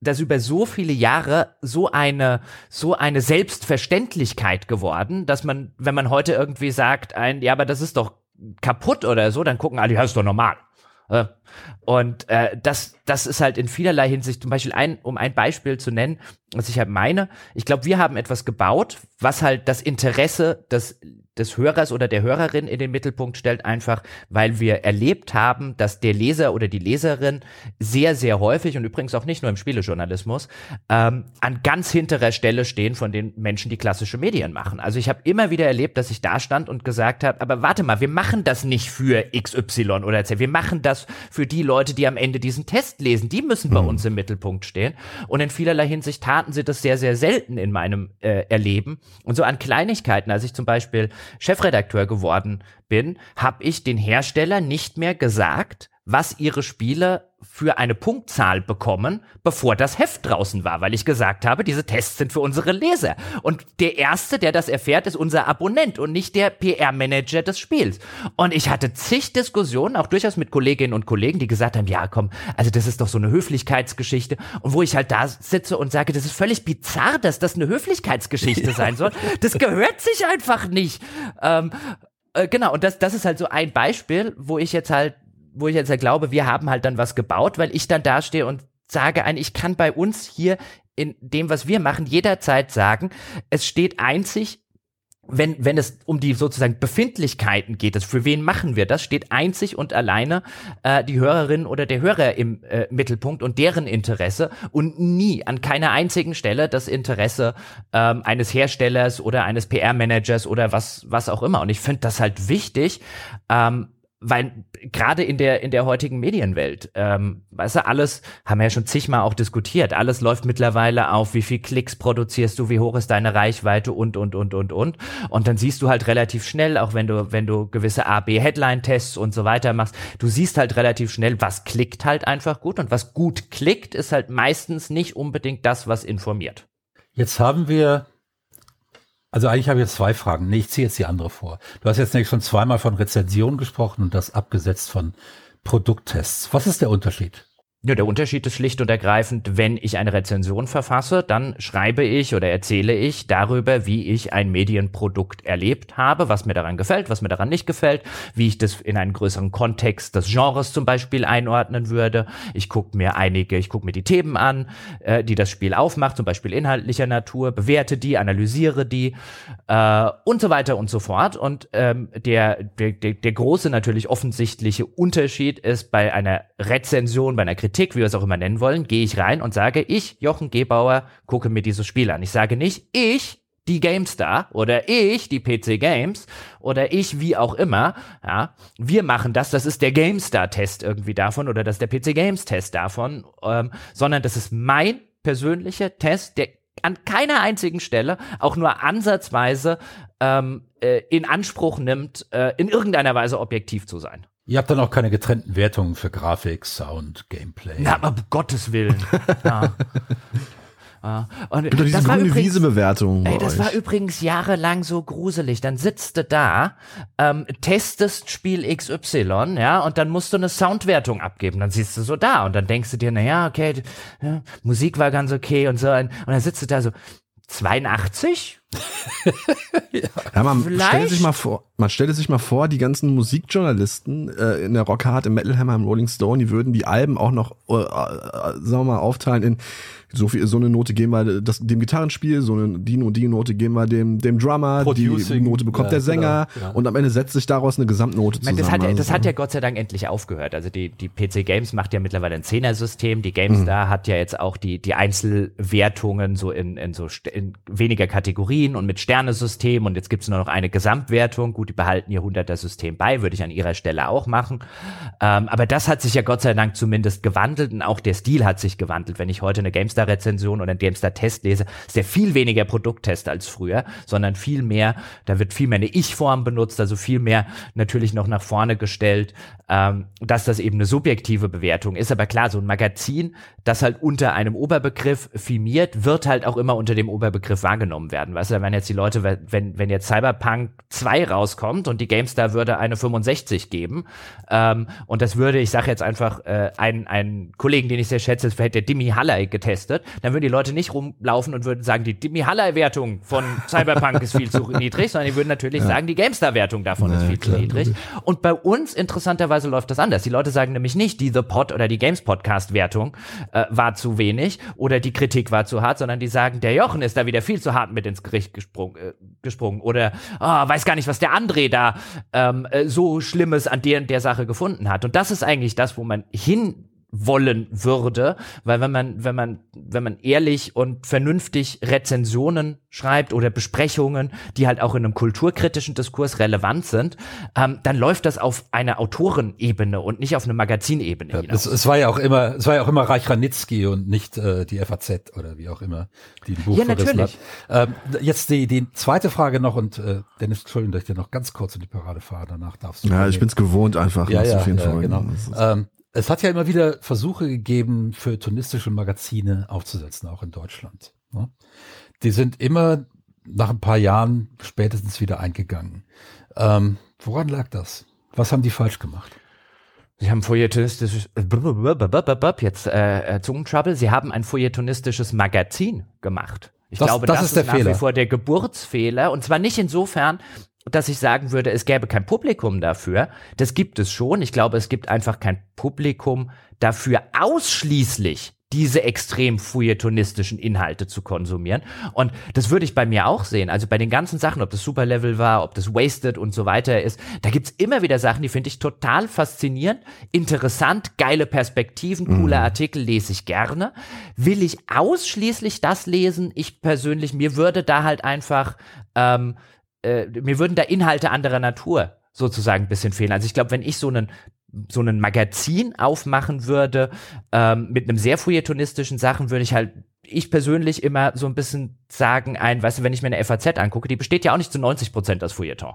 das über so viele Jahre so eine, so eine Selbstverständlichkeit geworden, dass man, wenn man heute irgendwie sagt, ein, ja, aber das ist doch kaputt oder so, dann gucken alle, ja, ist doch normal. Äh, und äh, das, das ist halt in vielerlei Hinsicht, zum Beispiel ein, um ein Beispiel zu nennen, was ich halt meine, ich glaube, wir haben etwas gebaut, was halt das Interesse des des Hörers oder der Hörerin in den Mittelpunkt stellt, einfach weil wir erlebt haben, dass der Leser oder die Leserin sehr, sehr häufig und übrigens auch nicht nur im Spielejournalismus ähm, an ganz hinterer Stelle stehen von den Menschen, die klassische Medien machen. Also ich habe immer wieder erlebt, dass ich da stand und gesagt habe, aber warte mal, wir machen das nicht für XY oder Z, wir machen das für die Leute, die am Ende diesen Test lesen. Die müssen bei mhm. uns im Mittelpunkt stehen. Und in vielerlei Hinsicht taten sie das sehr, sehr selten in meinem äh, Erleben. Und so an Kleinigkeiten, als ich zum Beispiel Chefredakteur geworden bin, habe ich den Hersteller nicht mehr gesagt, was ihre Spiele für eine Punktzahl bekommen, bevor das Heft draußen war, weil ich gesagt habe, diese Tests sind für unsere Leser. Und der Erste, der das erfährt, ist unser Abonnent und nicht der PR-Manager des Spiels. Und ich hatte zig Diskussionen, auch durchaus mit Kolleginnen und Kollegen, die gesagt haben, ja komm, also das ist doch so eine Höflichkeitsgeschichte. Und wo ich halt da sitze und sage, das ist völlig bizarr, dass das eine Höflichkeitsgeschichte sein soll. Das gehört sich einfach nicht. Ähm, äh, genau, und das, das ist halt so ein Beispiel, wo ich jetzt halt wo ich jetzt ja glaube, wir haben halt dann was gebaut, weil ich dann dastehe und sage ein, ich kann bei uns hier in dem, was wir machen, jederzeit sagen, es steht einzig wenn, wenn es um die sozusagen Befindlichkeiten geht, das für wen machen wir das, steht einzig und alleine äh, die Hörerin oder der Hörer im äh, Mittelpunkt und deren Interesse und nie an keiner einzigen Stelle das Interesse ähm, eines Herstellers oder eines PR-Managers oder was, was auch immer. Und ich finde das halt wichtig, ähm, weil gerade in der in der heutigen Medienwelt, ähm, weißt du, alles haben wir ja schon zigmal auch diskutiert. Alles läuft mittlerweile auf, wie viel Klicks produzierst du, wie hoch ist deine Reichweite und und und und und. Und dann siehst du halt relativ schnell, auch wenn du wenn du gewisse A/B Headline Tests und so weiter machst, du siehst halt relativ schnell, was klickt halt einfach gut und was gut klickt, ist halt meistens nicht unbedingt das, was informiert. Jetzt haben wir also eigentlich habe ich jetzt zwei Fragen. Nee, ich ziehe jetzt die andere vor. Du hast jetzt nämlich schon zweimal von Rezension gesprochen und das abgesetzt von Produkttests. Was ist der Unterschied? Ja, der Unterschied ist schlicht und ergreifend, wenn ich eine Rezension verfasse, dann schreibe ich oder erzähle ich darüber, wie ich ein Medienprodukt erlebt habe, was mir daran gefällt, was mir daran nicht gefällt, wie ich das in einen größeren Kontext des Genres zum Beispiel einordnen würde. Ich gucke mir einige, ich gucke mir die Themen an, äh, die das Spiel aufmacht, zum Beispiel inhaltlicher Natur, bewerte die, analysiere die äh, und so weiter und so fort. Und ähm, der, der, der, der große natürlich offensichtliche Unterschied ist bei einer Rezension, bei einer Kritik, Kritik, wie wir es auch immer nennen wollen, gehe ich rein und sage, ich, Jochen Gebauer, gucke mir dieses Spiel an. Ich sage nicht, ich, die GameStar oder ich, die PC Games oder ich, wie auch immer, ja, wir machen das, das ist der GameStar-Test irgendwie davon oder das ist der PC Games-Test davon, ähm, sondern das ist mein persönlicher Test, der an keiner einzigen Stelle auch nur ansatzweise ähm, äh, in Anspruch nimmt, äh, in irgendeiner Weise objektiv zu sein. Ihr habt dann auch keine getrennten Wertungen für Grafik, Sound, Gameplay. Na, aber um Gottes Willen. ja. Ja. Und diese das grüne übrigens, Wiese-Bewertung. Ey, das euch. war übrigens jahrelang so gruselig. Dann sitzt du da, ähm, testest Spiel XY, ja, und dann musst du eine Soundwertung abgeben. Dann siehst du so da und dann denkst du dir, na ja, okay, ja, Musik war ganz okay und so. Und dann sitzt du da so, 82? ja, man stellt sich mal vor, man stellt sich mal vor, die ganzen Musikjournalisten äh, in der Rockhard, im Metal Hammer, im Rolling Stone, die würden die Alben auch noch, äh, äh, sagen wir mal, aufteilen in so viel, so eine Note geben wir das, dem Gitarrenspiel, so eine die und die Note geben wir dem, dem Drummer, Producing, die Note bekommt ja, der Sänger genau, ja. und am Ende setzt sich daraus eine Gesamtnote zusammen. Das hat, ja, das hat ja Gott sei Dank endlich aufgehört. Also die, die PC Games macht ja mittlerweile ein Zehner-System. Die GameStar mhm. hat ja jetzt auch die, die Einzelwertungen so in, in so in weniger Kategorien und mit Sternesystem und jetzt gibt es nur noch eine Gesamtwertung. Gut, die behalten ihr 100er-System bei, würde ich an ihrer Stelle auch machen. Ähm, aber das hat sich ja Gott sei Dank zumindest gewandelt und auch der Stil hat sich gewandelt. Wenn ich heute eine GameStar GameStar-Rezension oder einen GameStar-Test lese, ist der viel weniger Produkttest als früher, sondern viel mehr, da wird viel mehr eine Ich-Form benutzt, also viel mehr natürlich noch nach vorne gestellt, ähm, dass das eben eine subjektive Bewertung ist. Aber klar, so ein Magazin, das halt unter einem Oberbegriff filmiert, wird halt auch immer unter dem Oberbegriff wahrgenommen werden. Weißt du, wenn jetzt die Leute, wenn, wenn jetzt Cyberpunk 2 rauskommt und die GameStar würde eine 65 geben, ähm, und das würde, ich sage jetzt einfach, äh, einen, einen Kollegen, den ich sehr schätze, der Dimmy Haller getestet, dann würden die Leute nicht rumlaufen und würden sagen, die Dimmy Haller-Wertung von Cyberpunk ist viel zu niedrig, sondern die würden natürlich ja. sagen, die GameStar-Wertung davon ja, ist viel klar, zu niedrig. Und bei uns interessanterweise läuft das anders. Die Leute sagen nämlich nicht, die The Pod oder die Games Podcast Wertung äh, war zu wenig oder die Kritik war zu hart, sondern die sagen, der Jochen ist da wieder viel zu hart mit ins Gericht gesprung, äh, gesprungen oder oh, weiß gar nicht, was der André da ähm, äh, so Schlimmes an der, der Sache gefunden hat. Und das ist eigentlich das, wo man hin wollen würde, weil wenn man wenn man wenn man ehrlich und vernünftig Rezensionen schreibt oder Besprechungen, die halt auch in einem kulturkritischen Diskurs relevant sind, ähm, dann läuft das auf einer Autorenebene und nicht auf eine Magazinebene ja. Es, es, war ja auch immer es war ja auch immer Reich Ranitzky und nicht äh, die FAZ oder wie auch immer, die ein Buch ja, natürlich. hat. Ähm, jetzt die die zweite Frage noch und äh, Dennis, Entschuldigung, dass ich dir noch ganz kurz in die Parade fahre, danach darfst du. Ja, ich bin's gewohnt einfach. Ja, ja, ja, genau. Ähm, es hat ja immer wieder Versuche gegeben, für tonistische Magazine aufzusetzen, auch in Deutschland. Ne? Die sind immer nach ein paar Jahren spätestens wieder eingegangen. Ähm, woran lag das? Was haben die falsch gemacht? Sie haben feuilletonistisches jetzt äh, äh, Zungentrouble. Sie haben ein feuilletonistisches Magazin gemacht. Ich das, glaube, das, das ist, ist nach Fehler. wie vor der Geburtsfehler. Und zwar nicht insofern, dass ich sagen würde, es gäbe kein Publikum dafür. Das gibt es schon. Ich glaube, es gibt einfach kein Publikum dafür, ausschließlich diese extrem feuilletonistischen Inhalte zu konsumieren. Und das würde ich bei mir auch sehen. Also bei den ganzen Sachen, ob das Superlevel war, ob das Wasted und so weiter ist, da gibt's immer wieder Sachen, die finde ich total faszinierend, interessant, geile Perspektiven, coole mhm. Artikel lese ich gerne. Will ich ausschließlich das lesen? Ich persönlich, mir würde da halt einfach ähm, äh, mir würden da Inhalte anderer Natur sozusagen ein bisschen fehlen. Also ich glaube, wenn ich so einen so einen Magazin aufmachen würde ähm, mit einem sehr feuilletonistischen Sachen, würde ich halt ich persönlich immer so ein bisschen sagen, ein, weißt du, wenn ich mir eine FAZ angucke, die besteht ja auch nicht zu 90 Prozent aus Feuilleton.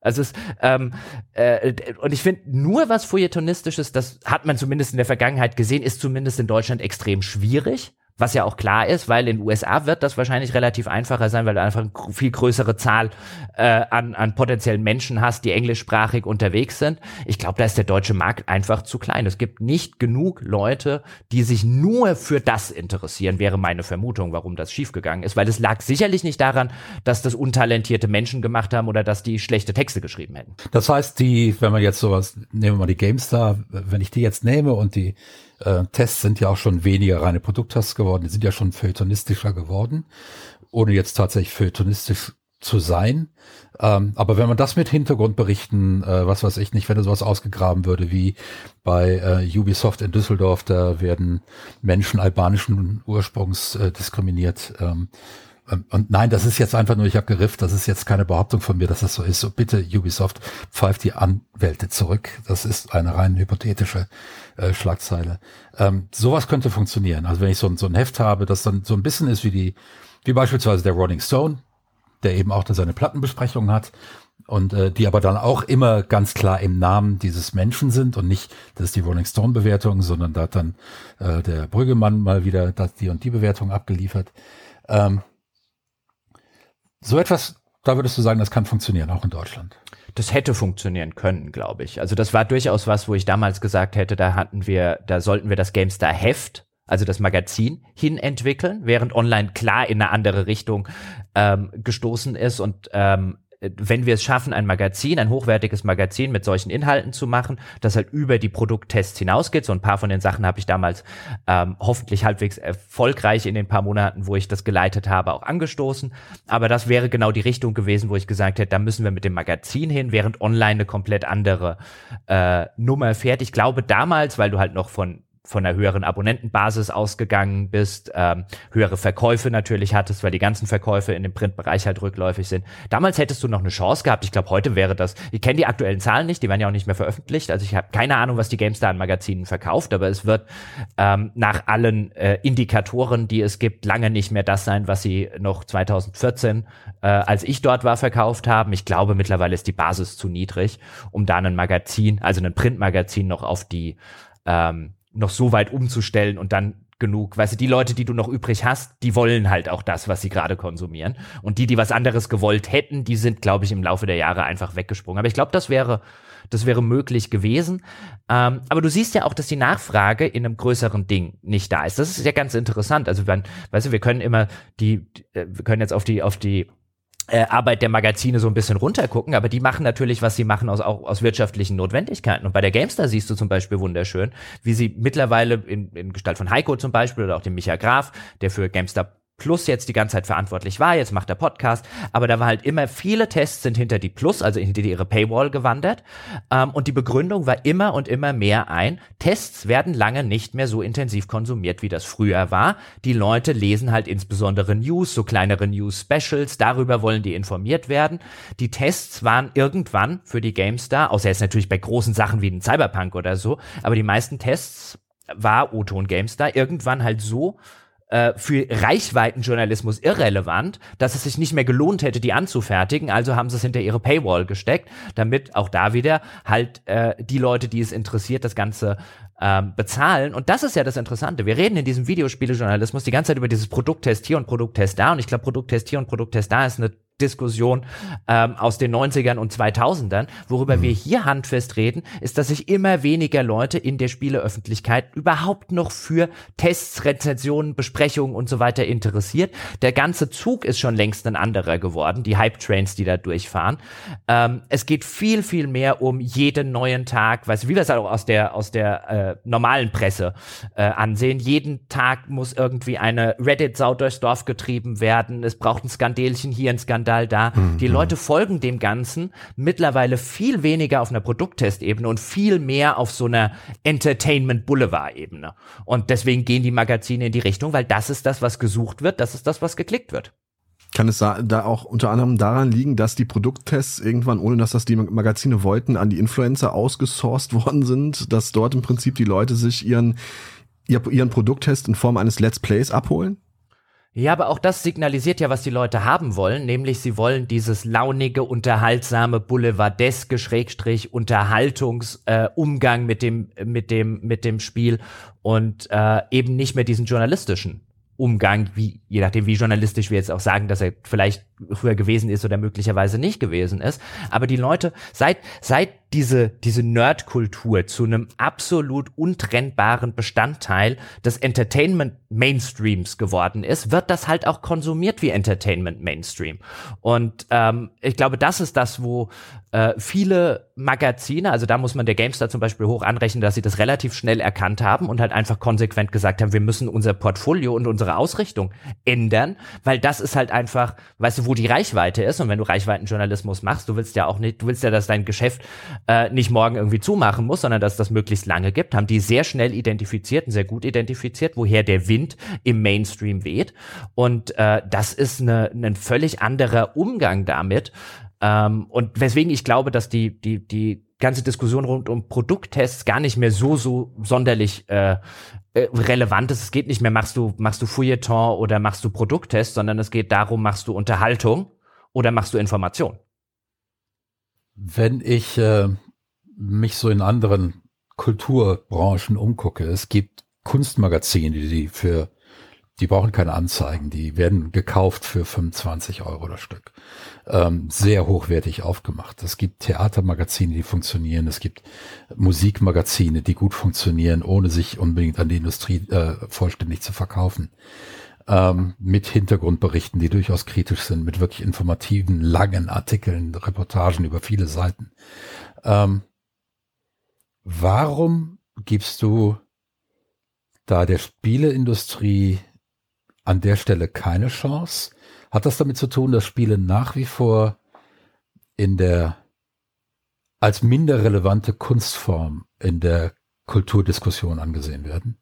Also es, ähm, äh, und ich finde, nur was Feuilletonistisches, das hat man zumindest in der Vergangenheit gesehen, ist zumindest in Deutschland extrem schwierig. Was ja auch klar ist, weil in den USA wird das wahrscheinlich relativ einfacher sein, weil du einfach eine viel größere Zahl äh, an, an potenziellen Menschen hast, die englischsprachig unterwegs sind. Ich glaube, da ist der deutsche Markt einfach zu klein. Es gibt nicht genug Leute, die sich nur für das interessieren, wäre meine Vermutung, warum das schiefgegangen ist. Weil es lag sicherlich nicht daran, dass das untalentierte Menschen gemacht haben oder dass die schlechte Texte geschrieben hätten. Das heißt, die, wenn man jetzt sowas, nehmen wir mal die GameStar, wenn ich die jetzt nehme und die äh, Tests sind ja auch schon weniger reine Produkttests geworden, die sind ja schon feuilletonistischer geworden, ohne jetzt tatsächlich feuilletonistisch zu sein. Ähm, aber wenn man das mit Hintergrundberichten, äh, was weiß ich nicht, wenn da sowas ausgegraben würde, wie bei äh, Ubisoft in Düsseldorf, da werden Menschen albanischen Ursprungs äh, diskriminiert. Ähm, und nein, das ist jetzt einfach nur, ich habe gerifft, das ist jetzt keine Behauptung von mir, dass das so ist. So bitte, Ubisoft, pfeift die Anwälte zurück. Das ist eine rein hypothetische äh, Schlagzeile. Ähm, sowas könnte funktionieren. Also wenn ich so, so ein Heft habe, das dann so ein bisschen ist wie die, wie beispielsweise der Rolling Stone, der eben auch da seine Plattenbesprechungen hat und äh, die aber dann auch immer ganz klar im Namen dieses Menschen sind und nicht, das ist die Rolling Stone Bewertung, sondern da hat dann äh, der Brüggemann mal wieder das, die und die Bewertung abgeliefert. Ähm, so etwas, da würdest du sagen, das kann funktionieren, auch in Deutschland. Das hätte funktionieren können, glaube ich. Also das war durchaus was, wo ich damals gesagt hätte, da hatten wir, da sollten wir das GameStar Heft also das Magazin, hin entwickeln, während online klar in eine andere Richtung ähm, gestoßen ist und ähm, wenn wir es schaffen, ein Magazin, ein hochwertiges Magazin mit solchen Inhalten zu machen, das halt über die Produkttests hinausgeht. So ein paar von den Sachen habe ich damals ähm, hoffentlich halbwegs erfolgreich in den paar Monaten, wo ich das geleitet habe, auch angestoßen. Aber das wäre genau die Richtung gewesen, wo ich gesagt hätte, da müssen wir mit dem Magazin hin, während online eine komplett andere äh, Nummer fährt. Ich glaube damals, weil du halt noch von von einer höheren Abonnentenbasis ausgegangen bist, ähm, höhere Verkäufe natürlich hattest, weil die ganzen Verkäufe in dem Printbereich halt rückläufig sind. Damals hättest du noch eine Chance gehabt. Ich glaube, heute wäre das, ich kenne die aktuellen Zahlen nicht, die werden ja auch nicht mehr veröffentlicht. Also ich habe keine Ahnung, was die GameStar an Magazinen verkauft, aber es wird ähm, nach allen äh, Indikatoren, die es gibt, lange nicht mehr das sein, was sie noch 2014, äh, als ich dort war, verkauft haben. Ich glaube, mittlerweile ist die Basis zu niedrig, um da ein Magazin, also ein Printmagazin noch auf die ähm, noch so weit umzustellen und dann genug, weißt du, die Leute, die du noch übrig hast, die wollen halt auch das, was sie gerade konsumieren. Und die, die was anderes gewollt hätten, die sind, glaube ich, im Laufe der Jahre einfach weggesprungen. Aber ich glaube, das wäre, das wäre möglich gewesen. Ähm, aber du siehst ja auch, dass die Nachfrage in einem größeren Ding nicht da ist. Das ist ja ganz interessant. Also, wenn, weißt du, wir können immer die, äh, wir können jetzt auf die, auf die äh, Arbeit der Magazine so ein bisschen runtergucken, aber die machen natürlich, was sie machen, aus, auch aus wirtschaftlichen Notwendigkeiten. Und bei der GameStar siehst du zum Beispiel wunderschön, wie sie mittlerweile in, in Gestalt von Heiko zum Beispiel oder auch dem Micha Graf, der für GameStar Plus jetzt die ganze Zeit verantwortlich war, jetzt macht er Podcast, aber da war halt immer, viele Tests sind hinter die Plus, also hinter ihre Paywall gewandert ähm, und die Begründung war immer und immer mehr ein, Tests werden lange nicht mehr so intensiv konsumiert, wie das früher war. Die Leute lesen halt insbesondere News, so kleinere News-Specials, darüber wollen die informiert werden. Die Tests waren irgendwann für die GameStar, außer jetzt natürlich bei großen Sachen wie den Cyberpunk oder so, aber die meisten Tests war Otto und GameStar irgendwann halt so äh, für Reichweitenjournalismus irrelevant, dass es sich nicht mehr gelohnt hätte, die anzufertigen. Also haben sie es hinter ihre Paywall gesteckt, damit auch da wieder halt äh, die Leute, die es interessiert, das Ganze ähm, bezahlen. Und das ist ja das Interessante. Wir reden in diesem Videospielejournalismus die ganze Zeit über dieses Produkttest hier und Produkttest da. Und ich glaube, Produkttest hier und Produkttest da ist eine Diskussion ähm, aus den 90ern und 2000ern. Worüber mhm. wir hier handfest reden, ist, dass sich immer weniger Leute in der Spieleöffentlichkeit überhaupt noch für Tests, Rezensionen, Besprechungen und so weiter interessiert. Der ganze Zug ist schon längst ein anderer geworden, die Hype-Trains, die da durchfahren. Ähm, es geht viel, viel mehr um jeden neuen Tag, weißt du, wie wir es auch aus der, aus der äh, normalen Presse äh, ansehen. Jeden Tag muss irgendwie eine Reddit-Sau durchs Dorf getrieben werden. Es braucht ein Skandelchen hier, ein Skandal Skandal da. Mhm. Die Leute folgen dem Ganzen mittlerweile viel weniger auf einer Produkttestebene und viel mehr auf so einer Entertainment Boulevard Ebene. Und deswegen gehen die Magazine in die Richtung, weil das ist das, was gesucht wird, das ist das, was geklickt wird. Kann es da auch unter anderem daran liegen, dass die Produkttests irgendwann, ohne dass das die Magazine wollten, an die Influencer ausgesourced worden sind, dass dort im Prinzip die Leute sich ihren, ihren Produkttest in Form eines Let's Plays abholen? Ja, aber auch das signalisiert ja, was die Leute haben wollen, nämlich sie wollen dieses launige, unterhaltsame, boulevardeske, Schrägstrich, Unterhaltungsumgang äh, mit dem, mit dem, mit dem Spiel und äh, eben nicht mehr diesen journalistischen Umgang, wie, je nachdem, wie journalistisch wir jetzt auch sagen, dass er vielleicht früher gewesen ist oder möglicherweise nicht gewesen ist. Aber die Leute, seit, seit diese, diese Nerdkultur zu einem absolut untrennbaren Bestandteil des Entertainment Mainstreams geworden ist, wird das halt auch konsumiert wie Entertainment Mainstream. Und ähm, ich glaube, das ist das, wo äh, viele Magazine, also da muss man der GameStar zum Beispiel hoch anrechnen, dass sie das relativ schnell erkannt haben und halt einfach konsequent gesagt haben, wir müssen unser Portfolio und unsere Ausrichtung ändern, weil das ist halt einfach, weißt du, wo die Reichweite ist und wenn du Reichweitenjournalismus machst, du willst ja auch nicht, du willst ja, dass dein Geschäft äh, nicht morgen irgendwie zumachen muss, sondern dass das möglichst lange gibt, haben die sehr schnell identifiziert und sehr gut identifiziert, woher der Wind im Mainstream weht. Und äh, das ist eine, ein völlig anderer Umgang damit. Ähm, und weswegen ich glaube, dass die, die, die ganze Diskussion rund um Produkttests gar nicht mehr so, so sonderlich äh, äh, relevant ist. Es geht nicht mehr, machst du, machst du Fouilleton oder machst du Produkttests, sondern es geht darum, machst du Unterhaltung oder machst du Information. Wenn ich äh, mich so in anderen Kulturbranchen umgucke, es gibt Kunstmagazine, die für die brauchen keine Anzeigen, die werden gekauft für 25 Euro das Stück. Ähm, sehr hochwertig aufgemacht. Es gibt Theatermagazine, die funktionieren, es gibt Musikmagazine, die gut funktionieren, ohne sich unbedingt an die Industrie äh, vollständig zu verkaufen. Ähm, mit Hintergrundberichten, die durchaus kritisch sind, mit wirklich informativen, langen Artikeln, Reportagen über viele Seiten. Ähm, warum gibst du da der Spieleindustrie an der Stelle keine Chance. Hat das damit zu tun, dass Spiele nach wie vor in der als minder relevante Kunstform in der Kulturdiskussion angesehen werden?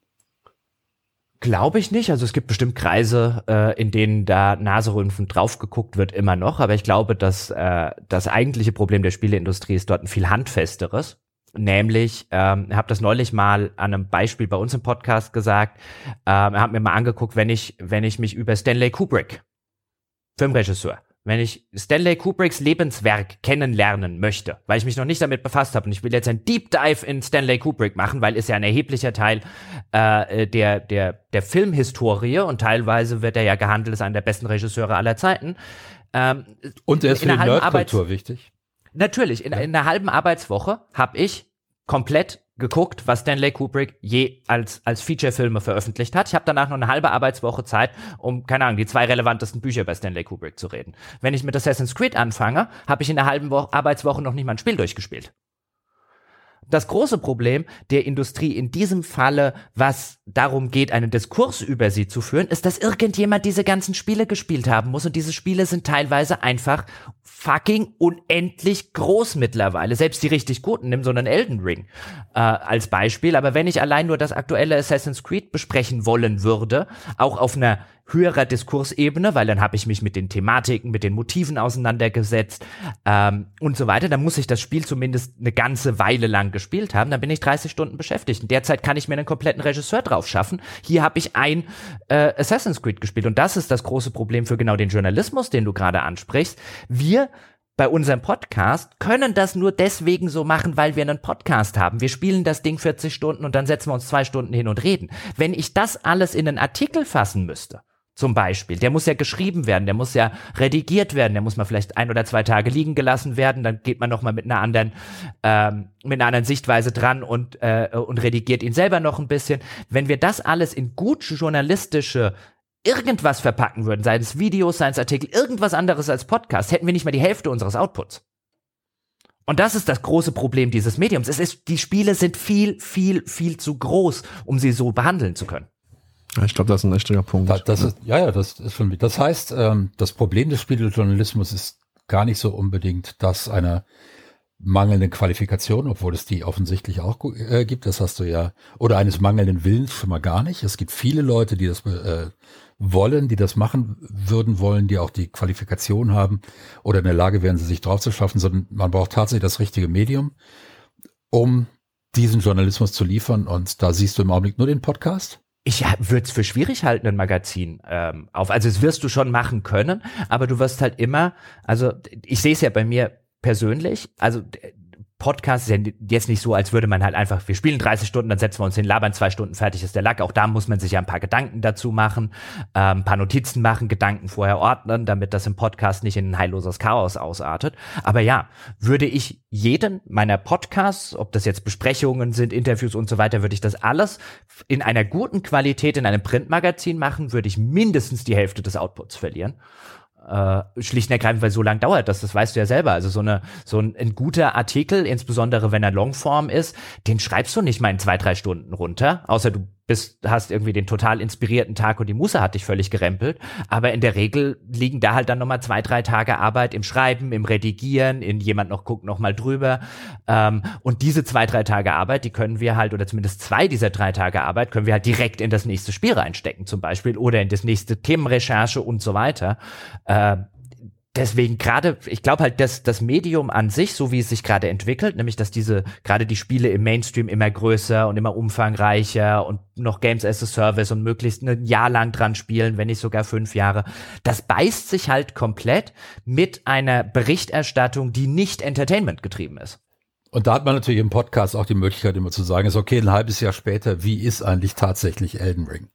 Glaube ich nicht. Also es gibt bestimmt Kreise, äh, in denen da naserümpfend drauf geguckt wird, immer noch. Aber ich glaube, dass äh, das eigentliche Problem der Spieleindustrie ist dort ein viel handfesteres. Nämlich, ähm, habe das neulich mal an einem Beispiel bei uns im Podcast gesagt. Ähm, er hat mir mal angeguckt, wenn ich, wenn ich mich über Stanley Kubrick, Filmregisseur, wenn ich Stanley Kubricks Lebenswerk kennenlernen möchte, weil ich mich noch nicht damit befasst habe und ich will jetzt ein Deep Dive in Stanley Kubrick machen, weil ist ja ein erheblicher Teil äh, der, der, der Filmhistorie und teilweise wird er ja gehandelt als einer der besten Regisseure aller Zeiten. Ähm, und er ist für die Nerdkultur wichtig. Natürlich, in, in einer halben Arbeitswoche habe ich komplett geguckt, was Stanley Kubrick je als, als Feature-Filme veröffentlicht hat. Ich habe danach noch eine halbe Arbeitswoche Zeit, um, keine Ahnung, die zwei relevantesten Bücher bei Stanley Kubrick zu reden. Wenn ich mit Assassin's Creed anfange, habe ich in einer halben Wo Arbeitswoche noch nicht mal ein Spiel durchgespielt. Das große Problem der Industrie in diesem Falle, was darum geht, einen Diskurs über sie zu führen, ist, dass irgendjemand diese ganzen Spiele gespielt haben muss und diese Spiele sind teilweise einfach fucking unendlich groß mittlerweile. Selbst die richtig guten, nimm so einen Elden Ring äh, als Beispiel. Aber wenn ich allein nur das aktuelle Assassin's Creed besprechen wollen würde, auch auf einer höherer Diskursebene, weil dann habe ich mich mit den Thematiken, mit den Motiven auseinandergesetzt ähm, und so weiter. Dann muss ich das Spiel zumindest eine ganze Weile lang gespielt haben. Dann bin ich 30 Stunden beschäftigt. In der Zeit kann ich mir einen kompletten Regisseur drauf schaffen. Hier habe ich ein äh, Assassin's Creed gespielt und das ist das große Problem für genau den Journalismus, den du gerade ansprichst. Wir bei unserem Podcast können das nur deswegen so machen, weil wir einen Podcast haben. Wir spielen das Ding 40 Stunden und dann setzen wir uns zwei Stunden hin und reden. Wenn ich das alles in einen Artikel fassen müsste, zum Beispiel. Der muss ja geschrieben werden, der muss ja redigiert werden, der muss mal vielleicht ein oder zwei Tage liegen gelassen werden, dann geht man noch mal mit einer anderen ähm, mit einer anderen Sichtweise dran und äh, und redigiert ihn selber noch ein bisschen. Wenn wir das alles in gut journalistische irgendwas verpacken würden, seien es Videos, seien es Artikel, irgendwas anderes als Podcast, hätten wir nicht mal die Hälfte unseres Outputs. Und das ist das große Problem dieses Mediums. Es ist, die Spiele sind viel, viel, viel zu groß, um sie so behandeln zu können. Ja, ich glaube, das ist ein richtiger Punkt. Da, das ist, ja, ja, das ist schon. Das heißt, ähm, das Problem des Spielejournalismus ist gar nicht so unbedingt das einer mangelnden Qualifikation, obwohl es die offensichtlich auch äh, gibt. Das hast du ja. Oder eines mangelnden Willens schon mal gar nicht. Es gibt viele Leute, die das äh, wollen, die das machen würden wollen, die auch die Qualifikation haben oder in der Lage wären, sie sich drauf zu schaffen, sondern man braucht tatsächlich das richtige Medium, um diesen Journalismus zu liefern. Und da siehst du im Augenblick nur den Podcast ich würde es für schwierig halten, ein Magazin ähm, auf. Also es wirst du schon machen können, aber du wirst halt immer, also ich sehe es ja bei mir persönlich, also Podcast ist ja jetzt nicht so, als würde man halt einfach, wir spielen 30 Stunden, dann setzen wir uns hin, labern zwei Stunden, fertig ist der Lack. Auch da muss man sich ja ein paar Gedanken dazu machen, äh, ein paar Notizen machen, Gedanken vorher ordnen, damit das im Podcast nicht in ein heilloses Chaos ausartet. Aber ja, würde ich jeden meiner Podcasts, ob das jetzt Besprechungen sind, Interviews und so weiter, würde ich das alles in einer guten Qualität in einem Printmagazin machen, würde ich mindestens die Hälfte des Outputs verlieren. Äh, schlicht und ergreifend, weil so lang dauert das, das weißt du ja selber. Also so eine so ein, ein, guter Artikel, insbesondere wenn er Longform ist, den schreibst du nicht mal in zwei drei Stunden runter, außer du bist, hast irgendwie den total inspirierten Tag und die Muße hat dich völlig gerempelt. Aber in der Regel liegen da halt dann nochmal zwei, drei Tage Arbeit im Schreiben, im Redigieren, in jemand noch guckt noch mal drüber. Ähm, und diese zwei, drei Tage Arbeit, die können wir halt, oder zumindest zwei dieser drei Tage Arbeit, können wir halt direkt in das nächste Spiel reinstecken zum Beispiel oder in das nächste Themenrecherche und so weiter. Äh, deswegen gerade, ich glaube halt, dass das Medium an sich, so wie es sich gerade entwickelt, nämlich dass diese, gerade die Spiele im Mainstream immer größer und immer umfangreicher und noch Games as a Service und möglichst ein Jahr lang dran spielen, wenn nicht sogar fünf Jahre, das beißt sich halt komplett mit einer Berichterstattung, die nicht Entertainment getrieben ist. Und da hat man natürlich im Podcast auch die Möglichkeit, immer zu sagen, ist okay, ein halbes Jahr später, wie ist eigentlich tatsächlich Elden Ring?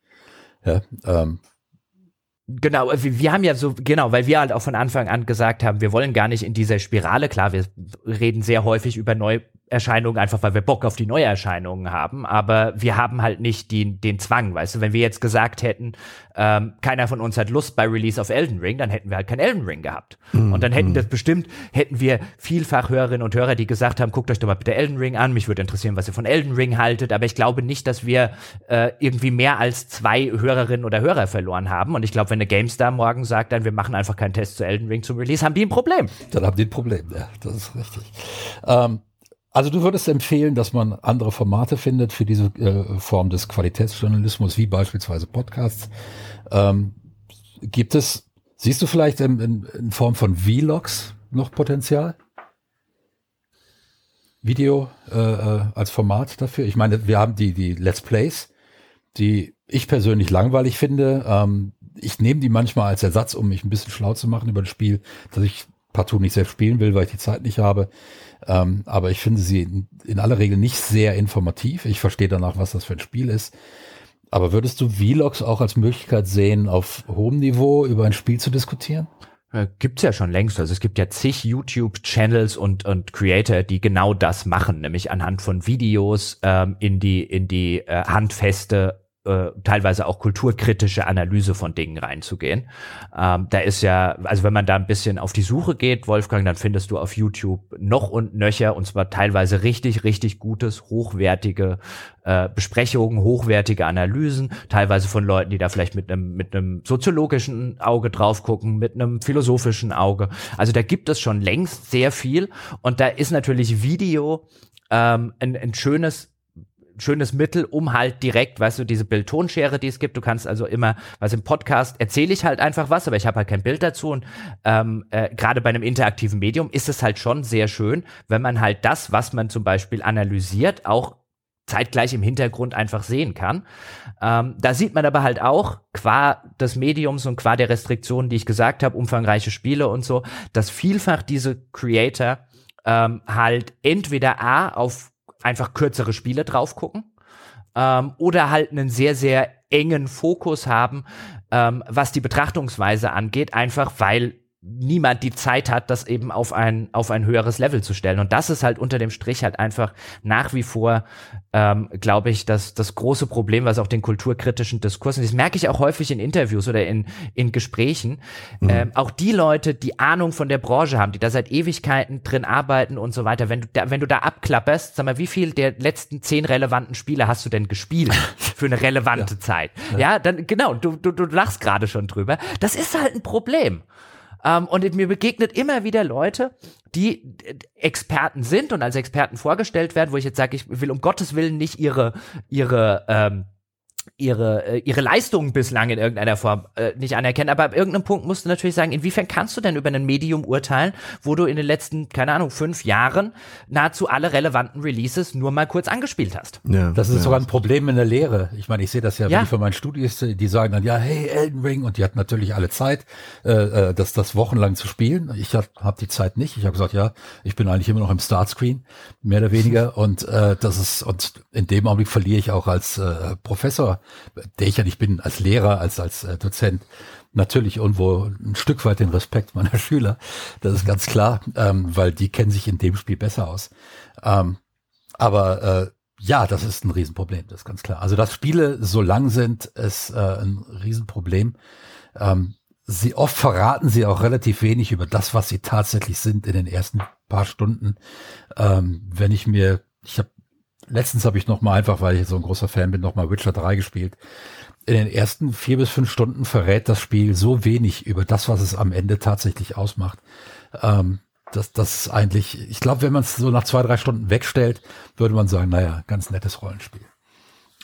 Ja, ähm, Genau, wir, wir haben ja so, genau, weil wir halt auch von Anfang an gesagt haben, wir wollen gar nicht in dieser Spirale, klar, wir reden sehr häufig über neu, Erscheinungen, einfach weil wir Bock auf die Neuerscheinungen haben. Aber wir haben halt nicht die, den Zwang, weißt du, wenn wir jetzt gesagt hätten, ähm, keiner von uns hat Lust bei Release auf Elden Ring, dann hätten wir halt kein Elden Ring gehabt. Mm, und dann hätten mm. das bestimmt, hätten wir vielfach Hörerinnen und Hörer, die gesagt haben, guckt euch doch mal bitte Elden Ring an, mich würde interessieren, was ihr von Elden Ring haltet, aber ich glaube nicht, dass wir äh, irgendwie mehr als zwei Hörerinnen oder Hörer verloren haben. Und ich glaube, wenn eine GameStar morgen sagt, dann wir machen einfach keinen Test zu Elden Ring zum Release, haben die ein Problem. Dann haben die ein Problem, ja, das ist richtig. Ähm also du würdest empfehlen, dass man andere Formate findet für diese äh, Form des Qualitätsjournalismus, wie beispielsweise Podcasts. Ähm, gibt es, siehst du vielleicht in, in, in Form von Vlogs noch Potenzial? Video äh, äh, als Format dafür? Ich meine, wir haben die, die Let's Plays, die ich persönlich langweilig finde. Ähm, ich nehme die manchmal als Ersatz, um mich ein bisschen schlau zu machen über das Spiel, dass ich partout nicht selbst spielen will, weil ich die Zeit nicht habe. Ähm, aber ich finde sie in, aller Regel nicht sehr informativ. Ich verstehe danach, was das für ein Spiel ist. Aber würdest du Vlogs auch als Möglichkeit sehen, auf hohem Niveau über ein Spiel zu diskutieren? Äh, gibt's ja schon längst. Also es gibt ja zig YouTube-Channels und, und Creator, die genau das machen, nämlich anhand von Videos ähm, in die, in die äh, handfeste äh, teilweise auch kulturkritische Analyse von Dingen reinzugehen. Ähm, da ist ja, also wenn man da ein bisschen auf die Suche geht, Wolfgang, dann findest du auf YouTube noch und nöcher und zwar teilweise richtig, richtig gutes, hochwertige äh, Besprechungen, hochwertige Analysen, teilweise von Leuten, die da vielleicht mit einem mit einem soziologischen Auge drauf gucken, mit einem philosophischen Auge. Also da gibt es schon längst sehr viel und da ist natürlich Video ähm, ein, ein schönes schönes Mittel, um halt direkt, weißt du, diese Bild-Tonschere, die es gibt, du kannst also immer, was im Podcast erzähle ich halt einfach was, aber ich habe halt kein Bild dazu und ähm, äh, gerade bei einem interaktiven Medium ist es halt schon sehr schön, wenn man halt das, was man zum Beispiel analysiert, auch zeitgleich im Hintergrund einfach sehen kann. Ähm, da sieht man aber halt auch, qua des Mediums und qua der Restriktionen, die ich gesagt habe, umfangreiche Spiele und so, dass vielfach diese Creator ähm, halt entweder A auf einfach kürzere Spiele drauf gucken ähm, oder halt einen sehr, sehr engen Fokus haben, ähm, was die Betrachtungsweise angeht, einfach weil niemand die Zeit hat, das eben auf ein, auf ein höheres Level zu stellen. Und das ist halt unter dem Strich halt einfach nach wie vor, ähm, glaube ich, das, das große Problem, was auch den kulturkritischen Diskurs, und das merke ich auch häufig in Interviews oder in, in Gesprächen, mhm. ähm, auch die Leute, die Ahnung von der Branche haben, die da seit Ewigkeiten drin arbeiten und so weiter, wenn du da, wenn du da abklapperst, sag mal, wie viel der letzten zehn relevanten Spiele hast du denn gespielt für eine relevante ja. Zeit? Ja. ja, dann, genau, du, du, du lachst gerade schon drüber. Das ist halt ein Problem. Ähm, und mir begegnet immer wieder Leute, die Experten sind und als Experten vorgestellt werden, wo ich jetzt sage, ich will um Gottes Willen nicht ihre, ihre ähm, ihre, äh, ihre Leistungen bislang in irgendeiner Form äh, nicht anerkennen. Aber ab irgendeinem Punkt musst du natürlich sagen, inwiefern kannst du denn über ein Medium urteilen, wo du in den letzten, keine Ahnung, fünf Jahren nahezu alle relevanten Releases nur mal kurz angespielt hast. Ja, das ist ja. sogar ein Problem in der Lehre. Ich meine, ich sehe das ja, ja. wenn ich von meinen Studis, die sagen dann, ja, hey, Elden Ring, und die hatten natürlich alle Zeit, äh, äh das, das wochenlang zu spielen. Ich habe hab die Zeit nicht. Ich habe gesagt, ja, ich bin eigentlich immer noch im Startscreen, mehr oder weniger. Und äh, das ist, und in dem Augenblick verliere ich auch als äh, Professor der ich ja nicht bin, als Lehrer, als, als äh, Dozent, natürlich irgendwo ein Stück weit den Respekt meiner Schüler. Das ist ganz klar, ähm, weil die kennen sich in dem Spiel besser aus. Ähm, aber äh, ja, das ist ein Riesenproblem, das ist ganz klar. Also, dass Spiele so lang sind, ist äh, ein Riesenproblem. Ähm, sie oft verraten sie auch relativ wenig über das, was sie tatsächlich sind in den ersten paar Stunden. Ähm, wenn ich mir, ich habe letztens habe ich noch mal einfach, weil ich so ein großer Fan bin, noch mal Witcher 3 gespielt. In den ersten vier bis fünf Stunden verrät das Spiel so wenig über das, was es am Ende tatsächlich ausmacht. Ähm, das, das ist eigentlich, ich glaube, wenn man es so nach zwei, drei Stunden wegstellt, würde man sagen, naja, ganz nettes Rollenspiel.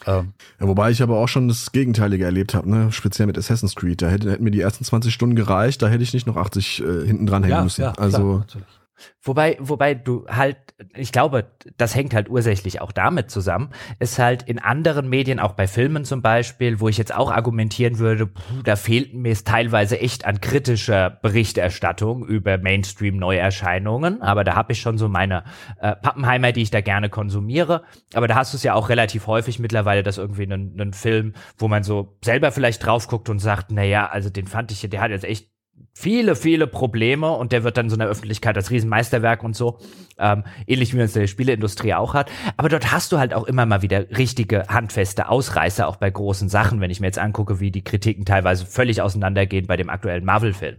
Ähm, ja, wobei ich aber auch schon das Gegenteilige erlebt habe, ne? speziell mit Assassin's Creed. Da hätten hätte mir die ersten 20 Stunden gereicht, da hätte ich nicht noch 80 äh, hinten dran hängen ja, müssen. Ja, also klar, natürlich. Wobei, wobei du halt, ich glaube, das hängt halt ursächlich auch damit zusammen, ist halt in anderen Medien, auch bei Filmen zum Beispiel, wo ich jetzt auch argumentieren würde, puh, da fehlt mir es teilweise echt an kritischer Berichterstattung über Mainstream-Neuerscheinungen, aber da habe ich schon so meine äh, Pappenheimer, die ich da gerne konsumiere, aber da hast du es ja auch relativ häufig mittlerweile, dass irgendwie ein Film, wo man so selber vielleicht drauf guckt und sagt, naja, also den fand ich, der hat jetzt echt viele, viele Probleme und der wird dann so in der Öffentlichkeit als Riesenmeisterwerk und so, ähm, ähnlich wie man es in der Spieleindustrie auch hat. Aber dort hast du halt auch immer mal wieder richtige, handfeste Ausreißer, auch bei großen Sachen, wenn ich mir jetzt angucke, wie die Kritiken teilweise völlig auseinandergehen bei dem aktuellen Marvel-Film.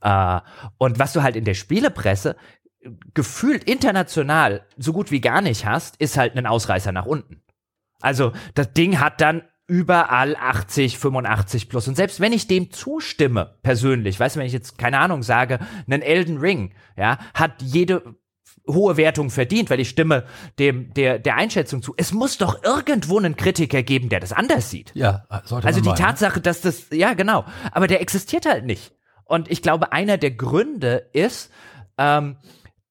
Äh, und was du halt in der Spielepresse gefühlt international so gut wie gar nicht hast, ist halt ein Ausreißer nach unten. Also das Ding hat dann überall 80, 85 plus. Und selbst wenn ich dem zustimme, persönlich, weißt du, wenn ich jetzt, keine Ahnung, sage, einen Elden Ring, ja, hat jede hohe Wertung verdient, weil ich stimme dem der der Einschätzung zu. Es muss doch irgendwo einen Kritiker geben, der das anders sieht. Ja, sollte Also die Tatsache, dass das ja genau, aber der existiert halt nicht. Und ich glaube, einer der Gründe ist, ähm,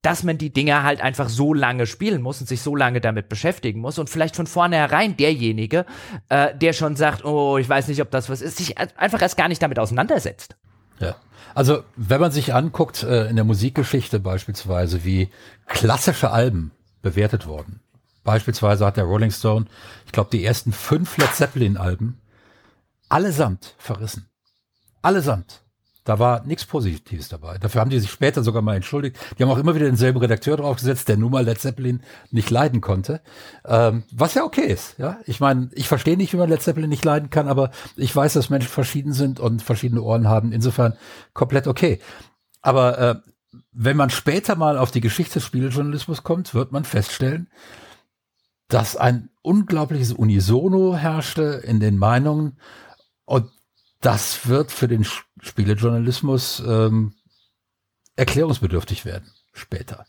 dass man die Dinger halt einfach so lange spielen muss und sich so lange damit beschäftigen muss und vielleicht von vornherein derjenige, äh, der schon sagt, oh, ich weiß nicht, ob das was ist, sich einfach erst gar nicht damit auseinandersetzt. Ja. Also, wenn man sich anguckt, äh, in der Musikgeschichte beispielsweise, wie klassische Alben bewertet wurden. Beispielsweise hat der Rolling Stone, ich glaube, die ersten fünf Led Zeppelin-Alben allesamt verrissen. Allesamt. Da war nichts Positives dabei. Dafür haben die sich später sogar mal entschuldigt. Die haben auch immer wieder denselben Redakteur draufgesetzt, der nun mal Led Zeppelin nicht leiden konnte. Ähm, was ja okay ist. Ja, ich meine, ich verstehe nicht, wie man Led Zeppelin nicht leiden kann, aber ich weiß, dass Menschen verschieden sind und verschiedene Ohren haben. Insofern komplett okay. Aber äh, wenn man später mal auf die Geschichte des Spieljournalismus kommt, wird man feststellen, dass ein unglaubliches Unisono herrschte in den Meinungen und das wird für den Spielejournalismus ähm, erklärungsbedürftig werden später.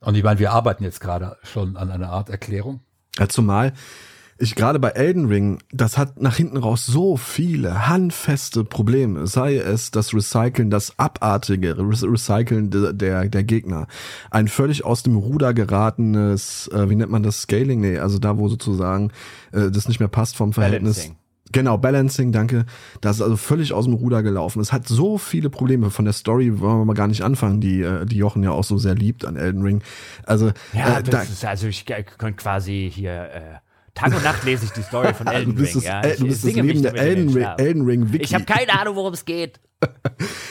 Und ich meine, wir arbeiten jetzt gerade schon an einer Art Erklärung. Ja, zumal ich gerade bei Elden Ring, das hat nach hinten raus so viele handfeste Probleme. Sei es das Recyceln, das abartige Recyceln der, der, der Gegner. Ein völlig aus dem Ruder geratenes, äh, wie nennt man das, Scaling? Nee, also da, wo sozusagen äh, das nicht mehr passt vom Verhältnis. Balancing. Genau, Balancing, danke. Das ist also völlig aus dem Ruder gelaufen. Es hat so viele Probleme. Von der Story wollen wir mal gar nicht anfangen, die, äh, die Jochen ja auch so sehr liebt an Elden Ring. Also, ja, äh, da, ist, also ich könnte quasi hier äh, Tag und Nacht lese ich die Story von Elden Ring. Das, ja. Ich, du bist das lebende Elden Ring, Elden Ring Wiki. Ich habe keine Ahnung, worum es geht.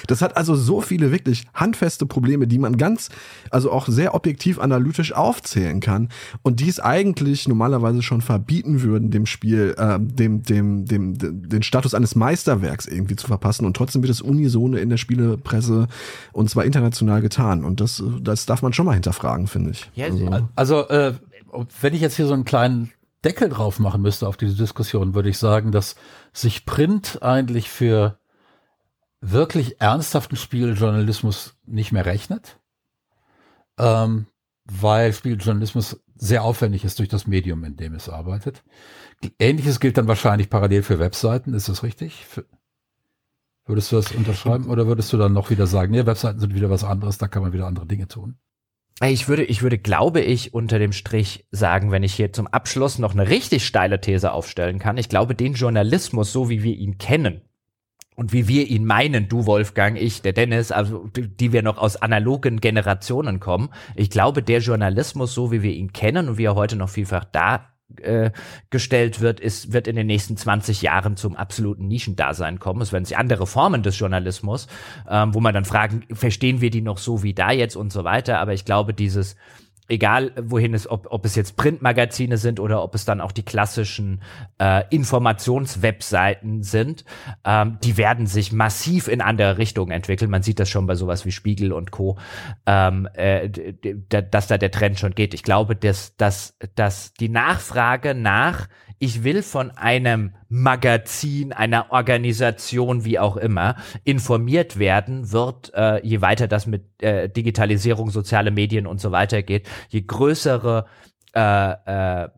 Das hat also so viele wirklich handfeste Probleme, die man ganz, also auch sehr objektiv analytisch aufzählen kann und die es eigentlich normalerweise schon verbieten würden, dem Spiel, äh, dem, dem, dem, dem, den Status eines Meisterwerks irgendwie zu verpassen und trotzdem wird es unisone in der Spielepresse und zwar international getan und das, das darf man schon mal hinterfragen, finde ich. Ja, also, also äh, wenn ich jetzt hier so einen kleinen Deckel drauf machen müsste auf diese Diskussion, würde ich sagen, dass sich Print eigentlich für wirklich ernsthaften Spieljournalismus nicht mehr rechnet, ähm, weil Spieljournalismus sehr aufwendig ist durch das Medium, in dem es arbeitet. Ähnliches gilt dann wahrscheinlich parallel für Webseiten, ist das richtig? Für, würdest du das unterschreiben oder würdest du dann noch wieder sagen, nee, Webseiten sind wieder was anderes, da kann man wieder andere Dinge tun? Ich würde, ich würde, glaube ich, unter dem Strich sagen, wenn ich hier zum Abschluss noch eine richtig steile These aufstellen kann. Ich glaube, den Journalismus, so wie wir ihn kennen, und wie wir ihn meinen, du Wolfgang, ich, der Dennis, also die wir noch aus analogen Generationen kommen. Ich glaube, der Journalismus, so wie wir ihn kennen und wie er heute noch vielfach da äh, gestellt wird, ist, wird in den nächsten 20 Jahren zum absoluten Nischendasein kommen. Es werden sich andere Formen des Journalismus, ähm, wo man dann fragen, verstehen wir die noch so wie da jetzt und so weiter. Aber ich glaube, dieses egal wohin es, ob, ob es jetzt Printmagazine sind oder ob es dann auch die klassischen äh, Informationswebseiten sind, ähm, die werden sich massiv in andere Richtungen entwickeln. Man sieht das schon bei sowas wie Spiegel und Co., ähm, äh, dass da der Trend schon geht. Ich glaube, dass, dass, dass die Nachfrage nach ich will von einem Magazin, einer Organisation, wie auch immer, informiert werden, wird, äh, je weiter das mit äh, Digitalisierung, soziale Medien und so weiter geht, je größere äh, äh,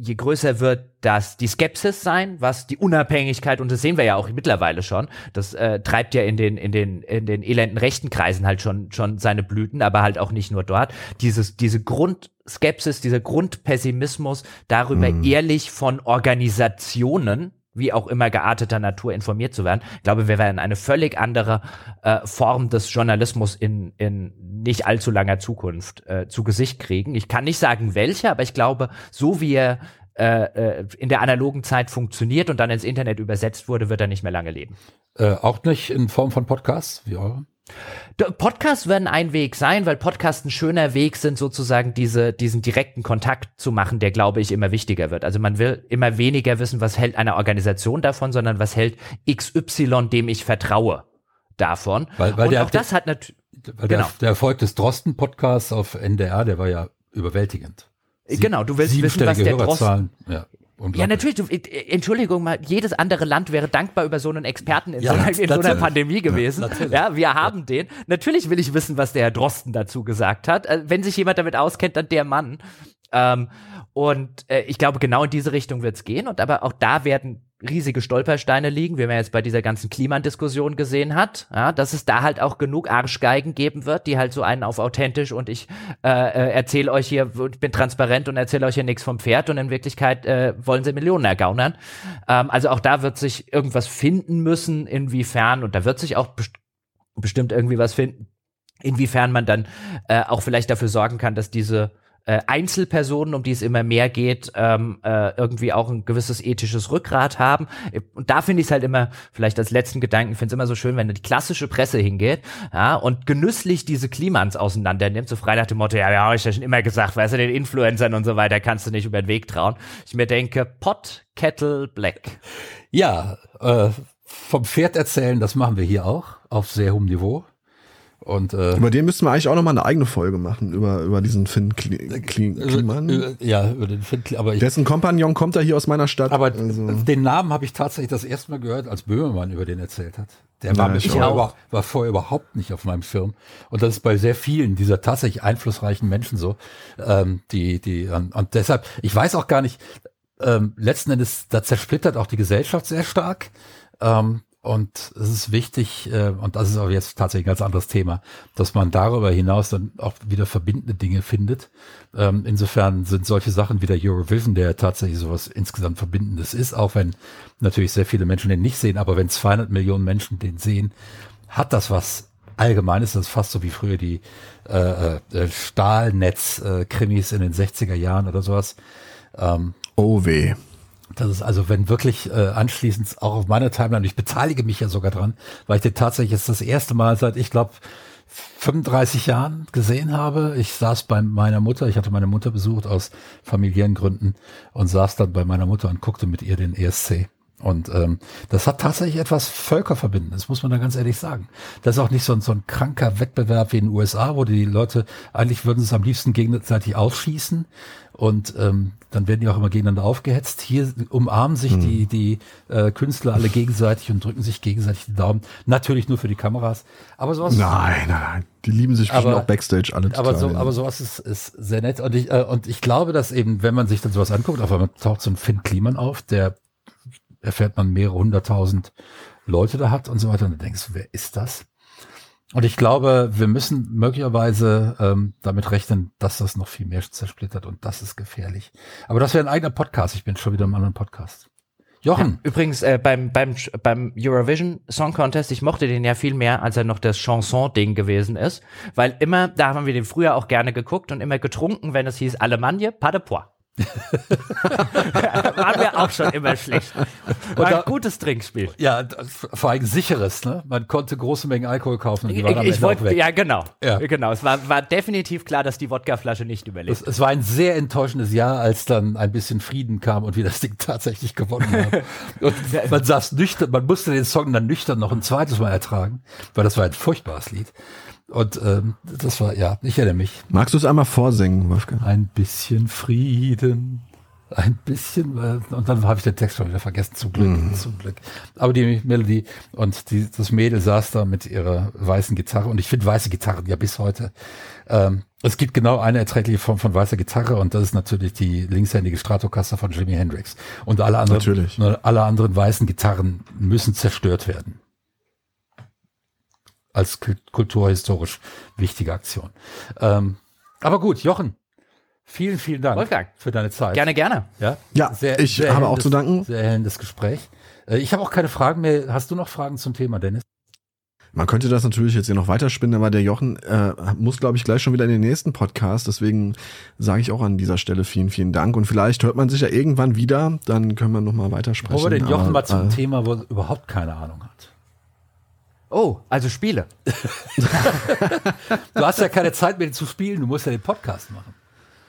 je größer wird das die Skepsis sein, was die Unabhängigkeit und das sehen wir ja auch mittlerweile schon. Das äh, treibt ja in den in den in den elenden rechten Kreisen halt schon schon seine Blüten, aber halt auch nicht nur dort. Dieses diese Grundskepsis, dieser Grundpessimismus darüber mhm. ehrlich von Organisationen wie auch immer gearteter Natur informiert zu werden. Ich glaube, wir werden eine völlig andere äh, Form des Journalismus in, in nicht allzu langer Zukunft äh, zu Gesicht kriegen. Ich kann nicht sagen welche, aber ich glaube, so wie er äh, äh in der analogen Zeit funktioniert und dann ins Internet übersetzt wurde, wird er nicht mehr lange leben. Äh, auch nicht in Form von Podcasts wie eure? Podcasts werden ein Weg sein, weil Podcasts ein schöner Weg sind, sozusagen diese, diesen direkten Kontakt zu machen, der, glaube ich, immer wichtiger wird. Also man will immer weniger wissen, was hält eine Organisation davon, sondern was hält XY, dem ich vertraue, davon. Weil, weil Und der, auch das hat natürlich. Genau. der, der Erfolg des Drosten-Podcasts auf NDR, der war ja überwältigend. Sie, genau, du willst wissen, was der Drosten. Ja. Ja, natürlich. Du, äh, Entschuldigung mal, jedes andere Land wäre dankbar über so einen Experten in, ja, so, einer, in so einer Pandemie gewesen. Ja, ja wir haben ja. den. Natürlich will ich wissen, was der Herr Drosten dazu gesagt hat. Äh, wenn sich jemand damit auskennt, dann der Mann. Ähm, und äh, ich glaube, genau in diese Richtung wird es gehen. Und aber auch da werden riesige Stolpersteine liegen, wie man jetzt bei dieser ganzen Klimadiskussion gesehen hat, ja, dass es da halt auch genug Arschgeigen geben wird, die halt so einen auf authentisch und ich äh, äh, erzähle euch hier, bin transparent und erzähle euch hier nichts vom Pferd und in Wirklichkeit äh, wollen sie Millionen ergaunern. Ähm, also auch da wird sich irgendwas finden müssen, inwiefern, und da wird sich auch best bestimmt irgendwie was finden, inwiefern man dann äh, auch vielleicht dafür sorgen kann, dass diese äh, Einzelpersonen, um die es immer mehr geht, ähm, äh, irgendwie auch ein gewisses ethisches Rückgrat haben. Und da finde ich es halt immer, vielleicht als letzten Gedanken, finde es immer so schön, wenn die klassische Presse hingeht ja, und genüsslich diese Klimans auseinander nimmt, so frei nach dem Motto, ja, ja, hab ich ja schon immer gesagt, weißt du, den Influencern und so weiter kannst du nicht über den Weg trauen. Ich mir denke, Pot, Kettle, Black. Ja, äh, vom Pferd erzählen, das machen wir hier auch auf sehr hohem Niveau. Und, äh, über den müssten wir eigentlich auch nochmal eine eigene Folge machen, über, über diesen Finn Kli Kli Kliman. Ja, über den Finn aber ich, Dessen Kompagnon kommt ja hier aus meiner Stadt. Aber also. den Namen habe ich tatsächlich das erste Mal gehört, als Böhmermann über den erzählt hat. Der war, ja, vorher, über, war vorher überhaupt nicht auf meinem Schirm. Und das ist bei sehr vielen dieser tatsächlich einflussreichen Menschen so. Ähm, die, die, und, und deshalb, ich weiß auch gar nicht, ähm, letzten Endes, da zersplittert auch die Gesellschaft sehr stark. Ähm, und es ist wichtig, äh, und das ist aber jetzt tatsächlich ein ganz anderes Thema, dass man darüber hinaus dann auch wieder verbindende Dinge findet. Ähm, insofern sind solche Sachen wie der Eurovision, der tatsächlich sowas insgesamt Verbindendes ist, auch wenn natürlich sehr viele Menschen den nicht sehen, aber wenn 200 Millionen Menschen den sehen, hat das was Allgemeines. Das ist fast so wie früher die äh, äh, Stahlnetz-Krimis äh, in den 60er Jahren oder sowas. Ähm, oh weh. Das ist also, wenn wirklich äh, anschließend auch auf meiner Timeline, ich beteilige mich ja sogar dran, weil ich den tatsächlich jetzt das erste Mal seit, ich glaube, 35 Jahren gesehen habe. Ich saß bei meiner Mutter, ich hatte meine Mutter besucht aus familiären Gründen und saß dann bei meiner Mutter und guckte mit ihr den ESC. Und ähm, das hat tatsächlich etwas Völkerverbindendes, muss man da ganz ehrlich sagen. Das ist auch nicht so ein, so ein kranker Wettbewerb wie in den USA, wo die Leute eigentlich würden es am liebsten gegenseitig ausschießen und ähm, dann werden die auch immer gegeneinander aufgehetzt. Hier umarmen sich hm. die, die äh, Künstler alle gegenseitig und drücken sich gegenseitig die Daumen. Natürlich nur für die Kameras. Aber sowas. Nein, nein, nein. Die lieben sich aber, auch Backstage alle aber so, aber sowas ist, ist sehr nett. Und ich, äh, und ich glaube, dass eben, wenn man sich dann sowas anguckt, auf einmal taucht so ein Finn Kliman auf, der erfährt man mehrere hunderttausend Leute da hat und so weiter. Und du denkst, wer ist das? Und ich glaube, wir müssen möglicherweise ähm, damit rechnen, dass das noch viel mehr zersplittert und das ist gefährlich. Aber das wäre ein eigener Podcast. Ich bin schon wieder im anderen Podcast. Jochen. Ja, übrigens, äh, beim, beim, beim Eurovision Song Contest, ich mochte den ja viel mehr, als er noch das Chanson-Ding gewesen ist. Weil immer, da haben wir den früher auch gerne geguckt und immer getrunken, wenn es hieß Allemagne, pas de pois. Waren wir auch schon immer schlecht. War ein gutes Trinkspiel. Ja, vor allem sicheres, ne? Man konnte große Mengen Alkohol kaufen und die waren ich, ich wollte, Ja, genau. Ja. Genau. Es war, war definitiv klar, dass die Wodkaflasche nicht überlebt. Es, es, war ein sehr enttäuschendes Jahr, als dann ein bisschen Frieden kam und wir das Ding tatsächlich gewonnen haben. und man saß nüchtern, man musste den Song dann nüchtern noch ein zweites Mal ertragen, weil das war ein furchtbares Lied. Und ähm, das war, ja, ich erinnere mich. Magst du es einmal vorsingen, Wolfgang? Ein bisschen Frieden Ein bisschen, äh, und dann habe ich den Text schon wieder vergessen, zum Glück, mhm. zum Glück. Aber die Melodie und die, das Mädel saß da mit ihrer weißen Gitarre und ich finde weiße Gitarren ja bis heute. Ähm, es gibt genau eine erträgliche Form von weißer Gitarre und das ist natürlich die linkshändige Stratocaster von Jimi Hendrix. Und alle anderen, natürlich. alle anderen weißen Gitarren müssen zerstört werden. Als kulturhistorisch wichtige Aktion. Ähm, aber gut, Jochen, Vielen, vielen Dank Wolfgang. für deine Zeit. Gerne, gerne. Ja, ja sehr, ich sehr habe auch zu danken. Sehr erhellendes Gespräch. Äh, ich habe auch keine Fragen mehr. Hast du noch Fragen zum Thema, Dennis? Man könnte das natürlich jetzt hier noch weiterspinnen, aber der Jochen äh, muss, glaube ich, gleich schon wieder in den nächsten Podcast. Deswegen sage ich auch an dieser Stelle vielen, vielen Dank. Und vielleicht hört man sich ja irgendwann wieder, dann können wir nochmal weitersprechen. Wollen wir den Jochen aber, mal zum äh, Thema, wo er überhaupt keine Ahnung hat. Oh, also Spiele. du hast ja keine Zeit mehr zu spielen, du musst ja den Podcast machen.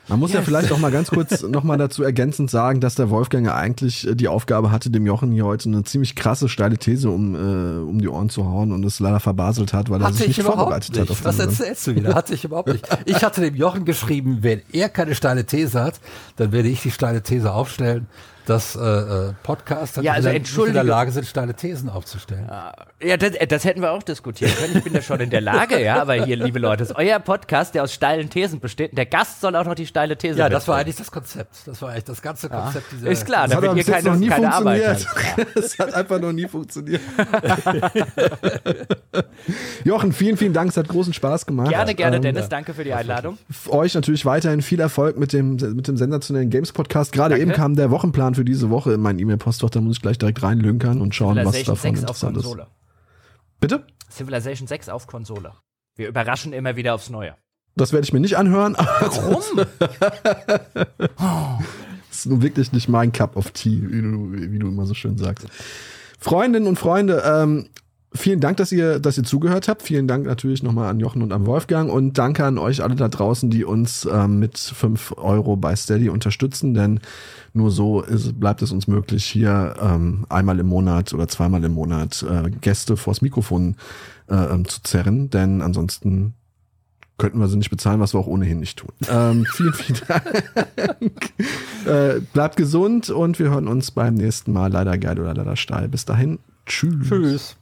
Man muss yes. ja vielleicht auch mal ganz kurz nochmal dazu ergänzend sagen, dass der Wolfgang ja eigentlich äh, die Aufgabe hatte, dem Jochen hier heute eine ziemlich krasse steile These um, äh, um die Ohren zu hauen und es leider verbaselt hat, weil hatte er sich nicht vorbereitet nicht. hat. Auf Was erzählst du wieder? Hatte ich überhaupt nicht. Ich hatte dem Jochen geschrieben, wenn er keine steile These hat, dann werde ich die steile These aufstellen dass äh, äh Podcaster ja, also in, in der Lage sind, steile Thesen aufzustellen. Ja, das, das hätten wir auch diskutieren können. Ich bin da schon in der Lage, ja, aber hier, liebe Leute, ist euer Podcast, der aus steilen Thesen besteht. Der Gast soll auch noch die steile These Ja, das war eigentlich das Konzept. Das war eigentlich das ganze Konzept ja. dieser. Ist klar, da wird hier keine, noch nie keine funktioniert. Es hat einfach noch nie funktioniert. Jochen, vielen, vielen Dank. Es hat großen Spaß gemacht. Gerne, gerne, ähm, Dennis. Danke für die Einladung. Euch natürlich weiterhin viel Erfolg mit dem, mit dem sensationellen Games Podcast. Gerade eben kam der Wochenplan für diese Woche in mein E-Mail-Postfach. Da muss ich gleich direkt reinlünkern und schauen, was davon interessant ist. Bitte? Civilization 6 auf Konsole. Wir überraschen immer wieder aufs Neue. Das werde ich mir nicht anhören. Warum? das ist nun wirklich nicht mein Cup of Tea, wie du, wie du immer so schön sagst. Freundinnen und Freunde, ähm, Vielen Dank, dass ihr, dass ihr zugehört habt. Vielen Dank natürlich nochmal an Jochen und an Wolfgang und danke an euch alle da draußen, die uns ähm, mit fünf Euro bei Steady unterstützen, denn nur so ist, bleibt es uns möglich, hier ähm, einmal im Monat oder zweimal im Monat äh, Gäste vors Mikrofon äh, ähm, zu zerren, denn ansonsten könnten wir sie nicht bezahlen, was wir auch ohnehin nicht tun. Ähm, vielen, vielen Dank. äh, bleibt gesund und wir hören uns beim nächsten Mal. Leider geil oder leider steil. Bis dahin. Tschüss. Tschüss.